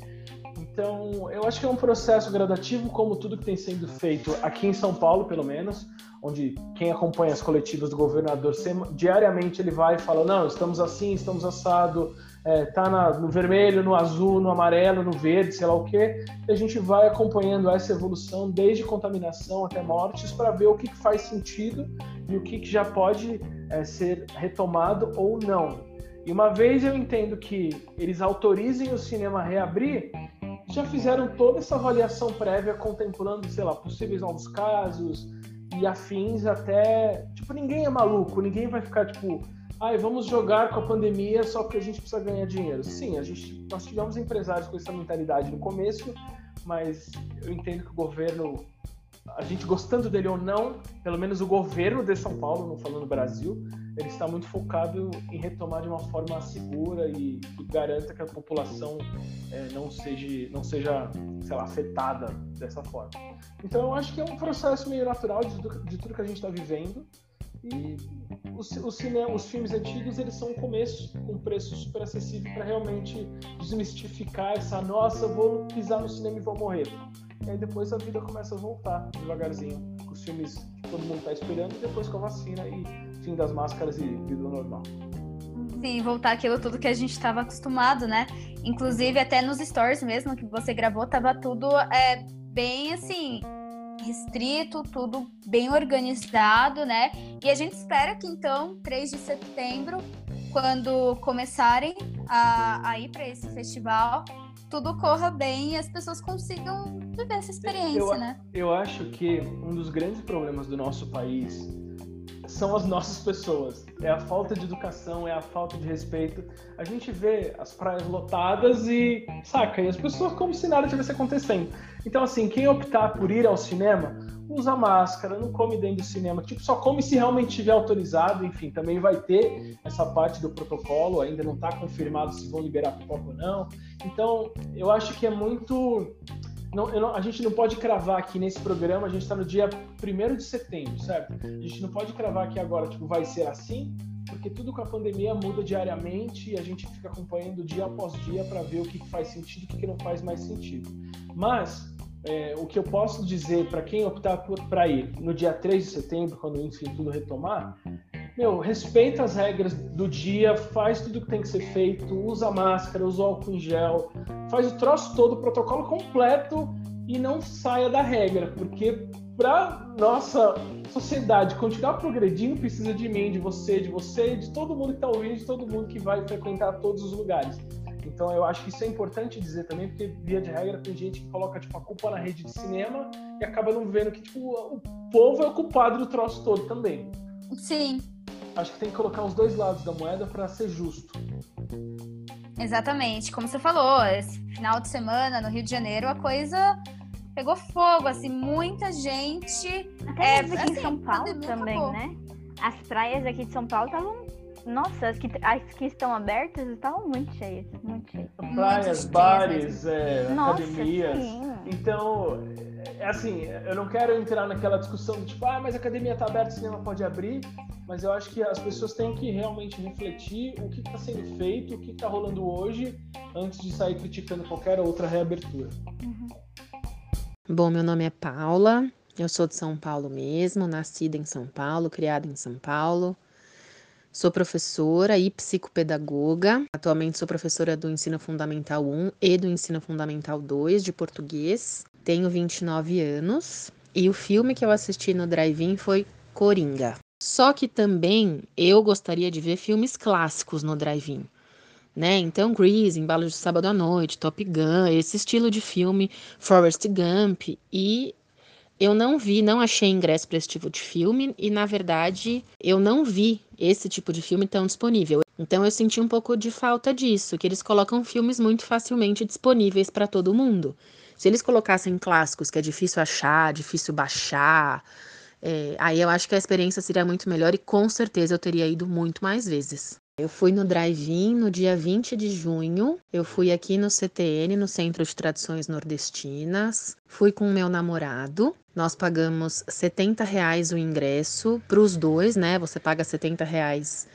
Então, eu acho que é um processo gradativo, como tudo que tem sendo feito aqui em São Paulo, pelo menos, onde quem acompanha as coletivas do governador diariamente ele vai e fala: não, estamos assim, estamos assado, é, tá na, no vermelho, no azul, no amarelo, no verde, sei lá o quê. E a gente vai acompanhando essa evolução desde contaminação até mortes para ver o que, que, faz sentido e o que, que já pode é, ser retomado ou não. E uma vez eu entendo que eles autorizem o cinema a reabrir, já fizeram toda essa avaliação prévia contemplando, sei lá, possíveis novos casos e afins até, tipo, ninguém é maluco, ninguém vai ficar tipo, ai, vamos jogar com a pandemia só porque a gente precisa ganhar dinheiro. Sim, a gente nós tivemos empresários com essa mentalidade no começo, mas eu entendo que o governo a gente gostando dele ou não, pelo menos o governo de São Paulo, não falando Brasil, ele está muito focado em retomar de uma forma segura e que garanta que a população é, não seja, não seja, sei lá, afetada dessa forma. Então eu acho que é um processo meio natural de, de tudo que a gente está vivendo e os, os, cinema, os filmes antigos eles são um começo com preço super acessível para realmente desmistificar essa nossa, vou pisar no cinema e vou morrer. E aí depois a vida começa a voltar devagarzinho, com os filmes que todo mundo está esperando, e depois com a vacina e fim das máscaras e vida normal. Sim, voltar aquilo tudo que a gente estava acostumado, né? Inclusive, até nos stories mesmo que você gravou, tava tudo é, bem assim, restrito, tudo bem organizado, né? E a gente espera que então, 3 de setembro, quando começarem a, a ir para esse festival, tudo corra bem e as pessoas consigam viver essa experiência, eu, né? Eu acho que um dos grandes problemas do nosso país são as nossas pessoas. É a falta de educação, é a falta de respeito. A gente vê as praias lotadas e, saca, e as pessoas como se nada tivesse acontecendo. Então, assim, quem optar por ir ao cinema, usa máscara, não come dentro do cinema, tipo, só come se realmente tiver autorizado, enfim, também vai ter essa parte do protocolo, ainda não está confirmado se vão liberar pipoca ou não. Então, eu acho que é muito. Não, não, a gente não pode cravar aqui nesse programa, a gente está no dia 1 de setembro, certo? A gente não pode cravar aqui agora, tipo, vai ser assim, porque tudo com a pandemia muda diariamente e a gente fica acompanhando dia após dia para ver o que faz sentido e o que não faz mais sentido. Mas é, o que eu posso dizer para quem optar para ir no dia 3 de setembro, quando enfim tudo retomar, meu, respeita as regras do dia, faz tudo que tem que ser feito, usa máscara, usa álcool em gel, faz o troço todo, o protocolo completo e não saia da regra, porque para nossa sociedade continuar progredindo precisa de mim, de você, de você, de todo mundo que está ouvindo, de todo mundo que vai frequentar todos os lugares. Então eu acho que isso é importante dizer também, porque via de regra tem gente que coloca tipo, a culpa na rede de cinema e acaba não vendo que tipo, o povo é o culpado do troço todo também. Sim. Acho que tem que colocar os dois lados da moeda para ser justo. Exatamente, como você falou, esse final de semana no Rio de Janeiro a coisa pegou fogo, assim, muita gente. Até é, aqui assim, em São Paulo também, acabou. né? As praias aqui de São Paulo estavam nossa, as que, as que estão abertas estavam muito cheias, muito cheias. Praias, bares, é, Nossa, academias. Sim. Então, é assim, eu não quero entrar naquela discussão de tipo, ah, mas a academia está aberta, o cinema pode abrir. Mas eu acho que as pessoas têm que realmente refletir o que está sendo feito, o que está rolando hoje, antes de sair criticando qualquer outra reabertura. Uhum. Bom, meu nome é Paula, eu sou de São Paulo mesmo, nascida em São Paulo, criada em São Paulo. Sou professora e psicopedagoga. Atualmente sou professora do Ensino Fundamental 1 e do Ensino Fundamental 2 de português. Tenho 29 anos e o filme que eu assisti no drive-in foi Coringa. Só que também eu gostaria de ver filmes clássicos no drive-in. Né? Então, Grease, Embalo de Sábado à Noite, Top Gun, esse estilo de filme, Forrest Gump e eu não vi, não achei ingresso para esse tipo de filme e, na verdade, eu não vi esse tipo de filme tão disponível. Então eu senti um pouco de falta disso, que eles colocam filmes muito facilmente disponíveis para todo mundo. Se eles colocassem clássicos que é difícil achar, difícil baixar, é, aí eu acho que a experiência seria muito melhor e com certeza eu teria ido muito mais vezes. Eu fui no drive-in no dia 20 de junho. Eu fui aqui no CTN, no Centro de Tradições Nordestinas. Fui com meu namorado. Nós pagamos 70 reais o ingresso para os dois, né? Você paga 70 reais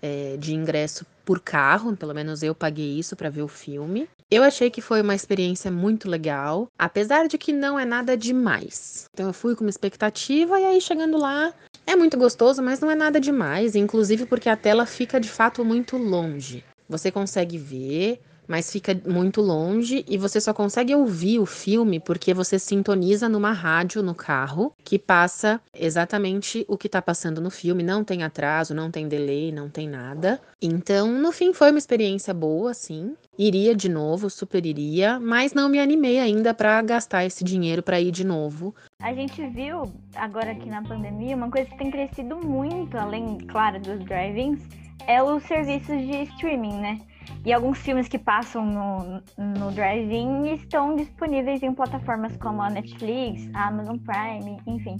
é, de ingresso por carro, pelo menos eu paguei isso para ver o filme. Eu achei que foi uma experiência muito legal, apesar de que não é nada demais. Então eu fui com uma expectativa e aí chegando lá é muito gostoso, mas não é nada demais, inclusive porque a tela fica de fato muito longe. Você consegue ver, mas fica muito longe e você só consegue ouvir o filme porque você sintoniza numa rádio no carro que passa exatamente o que tá passando no filme, não tem atraso, não tem delay, não tem nada. Então, no fim foi uma experiência boa, sim. Iria de novo, super iria, mas não me animei ainda para gastar esse dinheiro para ir de novo. A gente viu agora aqui na pandemia uma coisa que tem crescido muito, além, claro, dos drive-ins, é os serviços de streaming, né? E alguns filmes que passam no, no Drive-In estão disponíveis em plataformas como a Netflix, a Amazon Prime, enfim.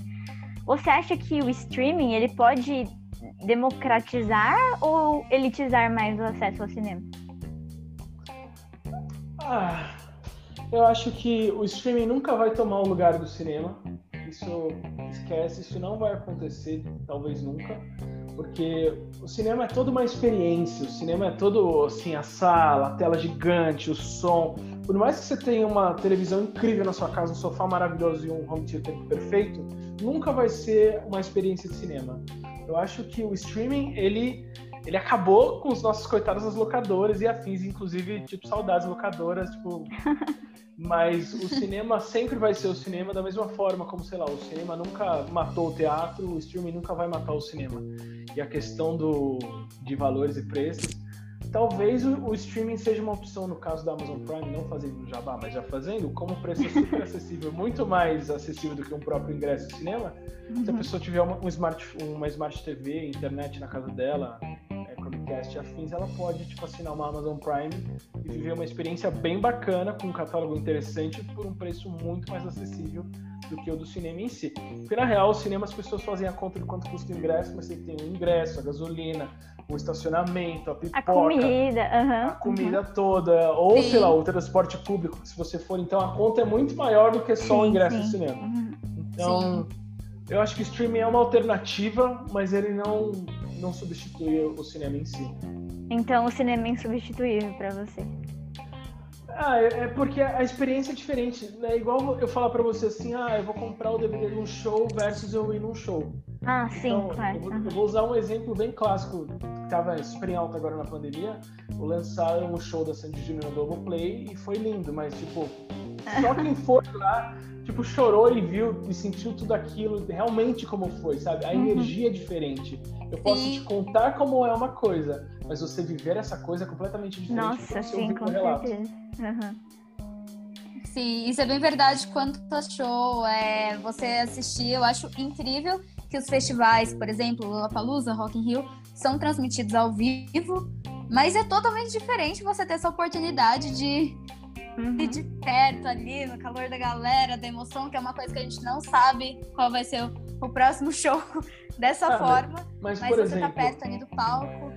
Você acha que o streaming ele pode democratizar ou elitizar mais o acesso ao cinema? Ah, eu acho que o streaming nunca vai tomar o lugar do cinema. Isso esquece, isso não vai acontecer, talvez nunca porque o cinema é toda uma experiência, o cinema é todo assim, a sala, a tela gigante, o som. Por mais que você tenha uma televisão incrível na sua casa, um sofá maravilhoso e um home theater perfeito, nunca vai ser uma experiência de cinema. Eu acho que o streaming, ele ele acabou com os nossos coitados das locadoras e afins, inclusive, tipo, saudades locadoras, tipo, [LAUGHS] Mas o cinema sempre vai ser o cinema da mesma forma como, sei lá, o cinema nunca matou o teatro, o streaming nunca vai matar o cinema. E a questão do, de valores e preços, talvez o, o streaming seja uma opção no caso da Amazon Prime, não fazendo jabá, mas já fazendo, como o preço é super acessível, muito mais acessível do que um próprio ingresso de cinema, uhum. se a uhum. pessoa tiver uma, um smart, uma Smart TV, internet na casa dela, E afins, ela pode tipo, assinar uma Amazon Prime e viver uma experiência bem bacana, com um catálogo interessante, por um preço muito mais acessível do que o do cinema em si. Porque na real, o cinema as pessoas fazem a conta de quanto custa o ingresso, mas você tem o ingresso, a gasolina, o estacionamento, a pipoca, a comida, uhum, a comida uhum. toda, ou sim. sei lá, o transporte público, se você for, então a conta é muito maior do que só sim, o ingresso sim. do cinema. Uhum. Então, eu acho que o streaming é uma alternativa, mas ele não não substitui o cinema em si. Então o cinema é insubstituível para você? Ah, é, é porque a experiência é diferente. É né? igual eu falar para você assim, ah, eu vou comprar o DVD de um show versus eu ir num show. Ah, sim, então, claro. Eu vou, eu vou, usar um exemplo bem clássico, que estava super em alta agora na pandemia. O lançaram o show da Sandy Junior no Globoplay e foi lindo, mas tipo, só quem foi lá tipo, chorou e viu e sentiu tudo aquilo realmente como foi, sabe? A uhum. energia é diferente. Eu posso sim. te contar como é uma coisa, mas você viver essa coisa é completamente diferente. Nossa, sim, com certeza. Uhum. Sim, isso é bem verdade. Quanto achou é, você assistir, eu acho incrível que os festivais, por exemplo, Lollapalooza, Rock in Rio, são transmitidos ao vivo, mas é totalmente diferente você ter essa oportunidade de uhum. de perto ali, no calor da galera, da emoção, que é uma coisa que a gente não sabe qual vai ser o, o próximo [LAUGHS] show dessa ah, forma. Mas, mas você tá exemplo, tá perto ali do palco.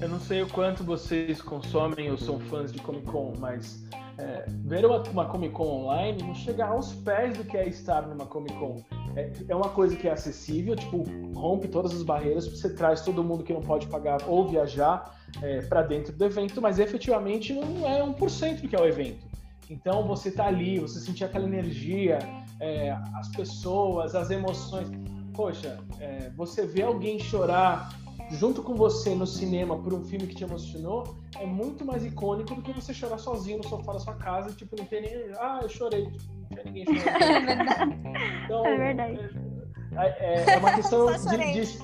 Eu não sei o quanto vocês consomem ou são fãs de Comic Con, mas é, ver uma, uma, Comic Con online não chega aos pés do que é estar numa Comic Con. É, é uma coisa que é acessível, tipo, rompe todas as barreiras, você traz todo mundo que não pode pagar ou viajar é, para dentro do evento, mas efetivamente não é 1% do que é o evento. Então você tá ali, você sentir aquela energia, é, as pessoas, as emoções. Poxa, é, você vê alguém chorar junto com você no cinema por um filme que te emocionou é muito mais icônico do que você chorar sozinho no sofá da sua casa, tipo, não tem nem. Ah, eu chorei. Não tinha ninguém chorando. [LAUGHS] é verdade. Então, é verdade. É, é, é uma questão de, de,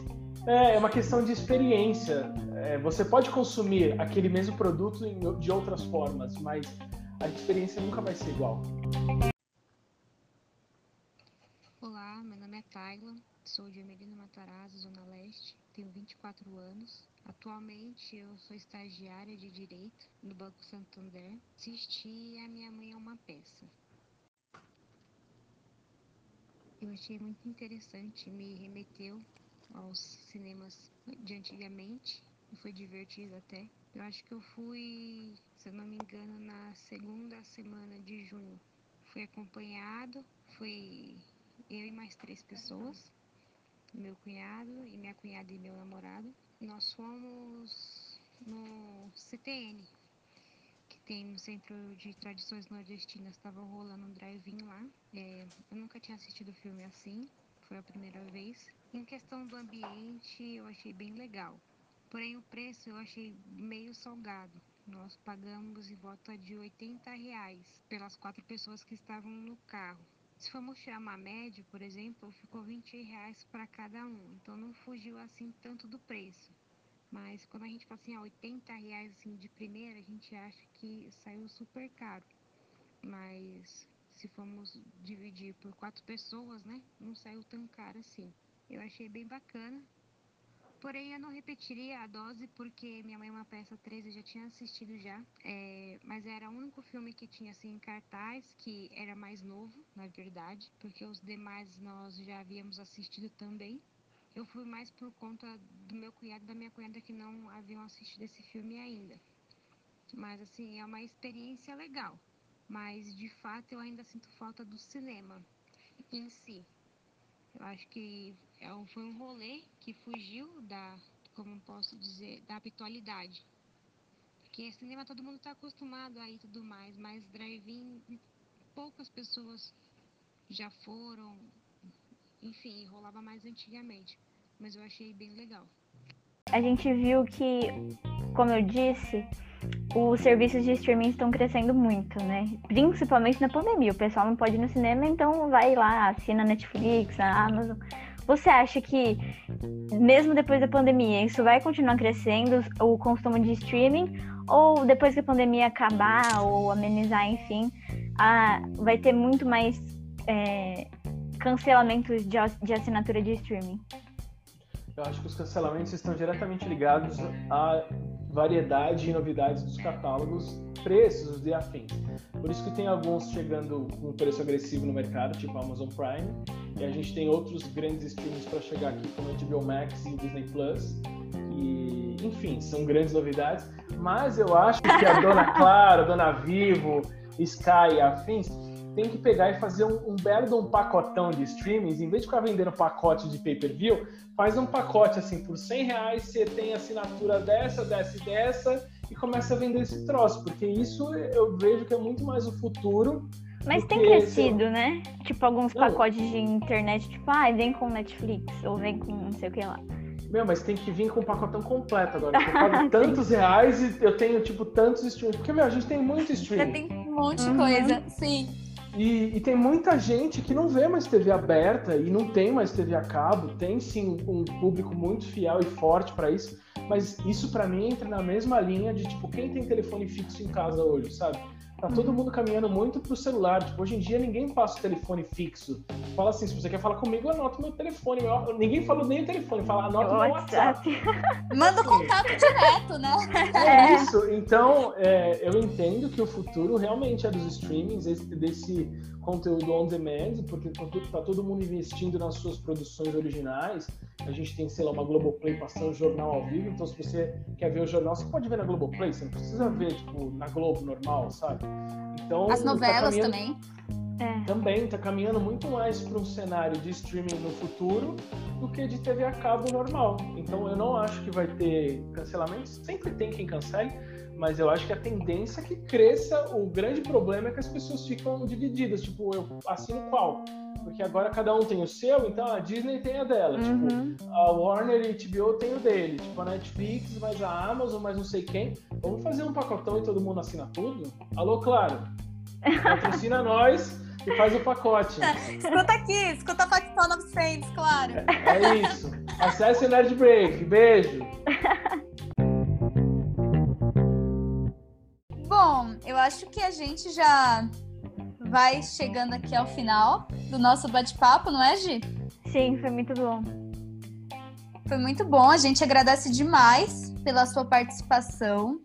é, é uma questão de experiência. É, você pode consumir aquele mesmo produto de outras formas, mas a experiência nunca vai ser igual. Olá, meu nome é Tayla, sou de Emelina Matarazzo, Zona Leste, tenho 24 anos. Atualmente eu sou estagiária de Direito no Banco Santander. Assisti A Minha Mãe é uma Peça. Eu achei muito interessante, me remeteu aos cinemas de antigamente e foi divertido até. Eu acho que eu fui se eu não me engano, na segunda semana de junho. Fui acompanhado, foi eu e mais três pessoas, meu cunhado e minha cunhada e meu namorado. Nós fomos no CTN, que tem no Centro de Tradições Nordestinas, estava rolando um drive-in lá. É, eu nunca tinha assistido filme assim, foi a primeira vez. Em questão do ambiente, eu achei bem legal. Porém, o preço eu achei meio salgado. Nós pagamos em volta de 80 reais pelas quatro pessoas que estavam no carro. Se formos uma média, por exemplo, ficou 20 reais para cada um. Então não fugiu assim tanto do preço. Mas quando a gente fala assim, ah, 80 reais assim, de primeira, a gente acha que saiu super caro. Mas se formos dividir por quatro pessoas, né, não saiu tão caro assim. Eu achei bem bacana. Porém, eu não repetiria a dose porque Minha Mãe é uma Peça 13 eu já tinha assistido já. É, mas era o único filme que tinha assim em cartaz, que era mais novo, na verdade, porque os demais nós já havíamos assistido também. Eu fui mais por conta do meu cunhado e da minha cunhada que não haviam assistido esse filme ainda. Mas assim, é uma experiência legal. Mas de fato eu ainda sinto falta do cinema em si. Eu acho que é um, foi um rolê que fugiu da, como posso dizer, da habitualidade. Porque cinema todo mundo está acostumado aí e tudo mais, mas drive-in poucas pessoas já foram. Enfim, rolava mais antigamente. Mas eu achei bem legal. A gente viu que, como eu disse, os serviços de streaming estão crescendo muito, né? Principalmente na pandemia. O pessoal não pode ir no cinema, então vai lá, assina Netflix, a Amazon. Você acha que, mesmo depois da pandemia, isso vai continuar crescendo, o consumo de streaming? Ou depois que a pandemia acabar, ou amenizar, enfim, a, vai ter muito mais é, cancelamentos de, de assinatura de streaming? Eu acho que os cancelamentos estão diretamente ligados à variedade e novidades dos catálogos, preços e afins. Por isso que tem alguns chegando com preço agressivo no mercado, tipo Amazon Prime, e a gente tem outros grandes streams para chegar aqui, como HBO Max e Disney Plus. E, enfim, são grandes novidades. Mas eu acho que a Dona Claro, a Dona Vivo, Sky e afins tem que pegar e fazer um, um belo de um pacotão de streamings, em vez de ficar vendendo pacote de pay-per-view, faz um pacote assim, por 100 reais você tem assinatura dessa, dessa e dessa, e começa a vender esse troço, porque isso eu vejo que é muito mais o futuro. Mas tem crescido, esse... né? Tipo, alguns não. pacotes de internet, tipo, ah, vem com Netflix, ou vem com não sei o que lá. Meu, mas tem que vir com o pacotão completo agora. Eu pago [LAUGHS] tantos reais e eu tenho, tipo, tantos streams. Porque, meu, a gente tem muito stream. Já tem um monte de uhum. coisa, sim. E, e, tem muita gente que não vê mais TV aberta e não tem mais TV a cabo. Tem sim um público muito fiel e forte para isso, mas isso para mim entra na mesma linha de tipo quem tem telefone fixo em casa hoje, sabe? Tá todo uhum. mundo caminhando muito pro celular. Tipo, hoje em dia ninguém passa o telefone fixo. Fala assim, se você quer falar comigo, anota meu telefone. Ninguém falou nem o telefone, fala anota o meu WhatsApp. [LAUGHS] Manda o contato direto, né? É isso. Então, é, eu entendo que o futuro realmente é dos streamings, desse conteúdo on demand, porque tá, tá todo mundo investindo nas suas produções originais. A gente tem, sei lá, uma Globoplay passando jornal ao vivo, então se você quer ver o jornal, você pode ver na Globoplay, você não precisa ver, tipo, na Globo normal, sabe? Então, As tá novelas tá também. É. Também está caminhando muito mais para um cenário de streaming no futuro do que de TV a cabo normal. Então eu não acho que vai ter cancelamentos. Sempre tem quem cancele, mas eu acho que a tendência é que cresça. O grande problema é que as pessoas ficam divididas. Tipo, eu assino qual? Porque agora cada um tem o seu, então a Disney tem a dela. Uhum. Tipo, a Warner e a HBO tem o dele. Tipo, a Netflix, mais a Amazon, mais não sei quem. Vamos fazer um pacotão e todo mundo assina tudo? Alô, claro. Patrocina [LAUGHS] nós e faz o pacote. escuta aqui, escuta Factual 900, claro. É, é isso. Acesse o Nerd Break. Beijo. [LAUGHS] Bom, eu acho que a gente já vai chegando aqui ao final do nosso bate-papo, não é, Gi? Sim, foi muito bom. Foi muito bom. A gente agradece demais pela sua participação,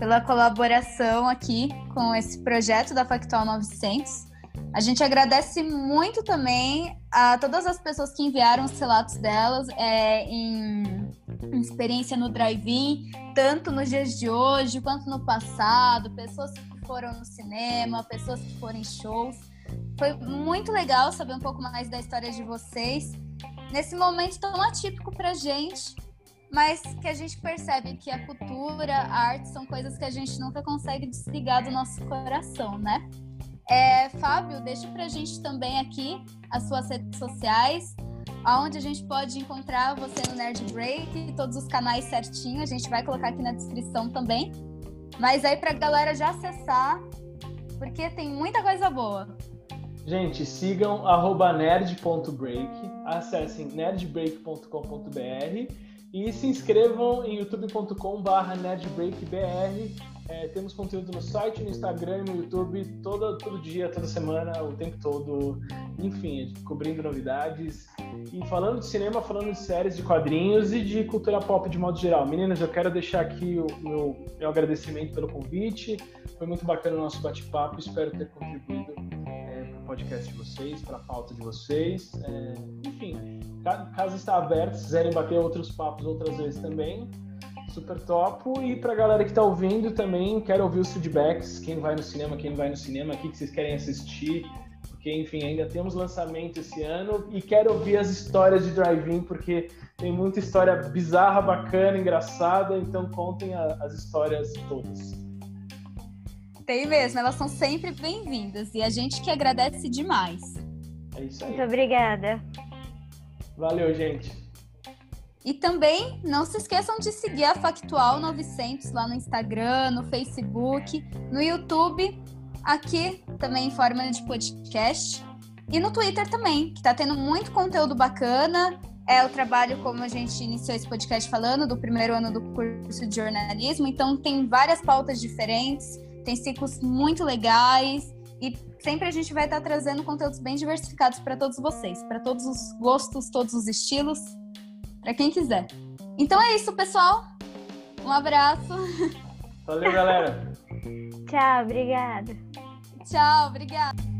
pela colaboração aqui com esse projeto da Factual 900. A gente agradece muito também a todas as pessoas que enviaram os relatos delas é, em, experiência no drive-in, tanto nos dias de hoje quanto no passado, pessoas que foram no cinema, pessoas que foram em shows. Foi muito legal saber um pouco mais da história de vocês nesse momento tão atípico para gente, mas que a gente percebe que a cultura, a arte são coisas que a gente nunca consegue desligar do nosso coração, né? É, Fábio, deixa pra gente também aqui as suas redes sociais, aonde a gente pode encontrar você no Nerd Break, todos os canais certinho, a gente vai colocar aqui na descrição também. Mas aí pra galera já acessar, porque tem muita coisa boa. Gente, sigam nerd.break, acessem nerdbreak.com.br e se inscrevam em youtube.com.br nerdbreakbr. É, temos conteúdo no site, no Instagram no YouTube todo, todo dia, toda semana, o tempo todo. Enfim, cobrindo novidades. E falando de cinema, falando de séries, de quadrinhos e de cultura pop de modo geral. Meninas, eu quero deixar aqui o meu, meu agradecimento pelo convite. Foi muito bacana o nosso bate-papo. Espero ter contribuído é, para o podcast de vocês, para a pauta de vocês. É, enfim, casa está aberta. Se quiserem bater outros papos outras vezes também super topo. E pra galera que tá ouvindo também, quero ouvir os feedbacks. Quem vai no cinema, quem não vai no cinema, o que vocês querem assistir. Porque, enfim, ainda temos lançamento esse ano. E quero ouvir as histórias de drive-in, porque tem muita história bizarra, bacana, engraçada. Então contem a, as histórias todas. Tem mesmo, elas são sempre bem-vindas. E a gente que agradece demais. É isso aí. Muito obrigada. Valeu, gente. E também não se esqueçam de seguir a Factual 900 lá no Instagram, no Facebook, no YouTube, aqui também em forma de podcast. E no Twitter também, que está tendo muito conteúdo bacana. É o trabalho, como a gente iniciou esse podcast falando, do primeiro ano do curso de jornalismo. Então, tem várias pautas diferentes, tem ciclos muito legais. E sempre a gente vai estar trazendo conteúdos bem diversificados para todos vocês, para todos os gostos, todos os estilos para quem quiser. Então é isso, pessoal. Um abraço. Valeu, galera. Tchau, obrigada. Tchau, obrigada.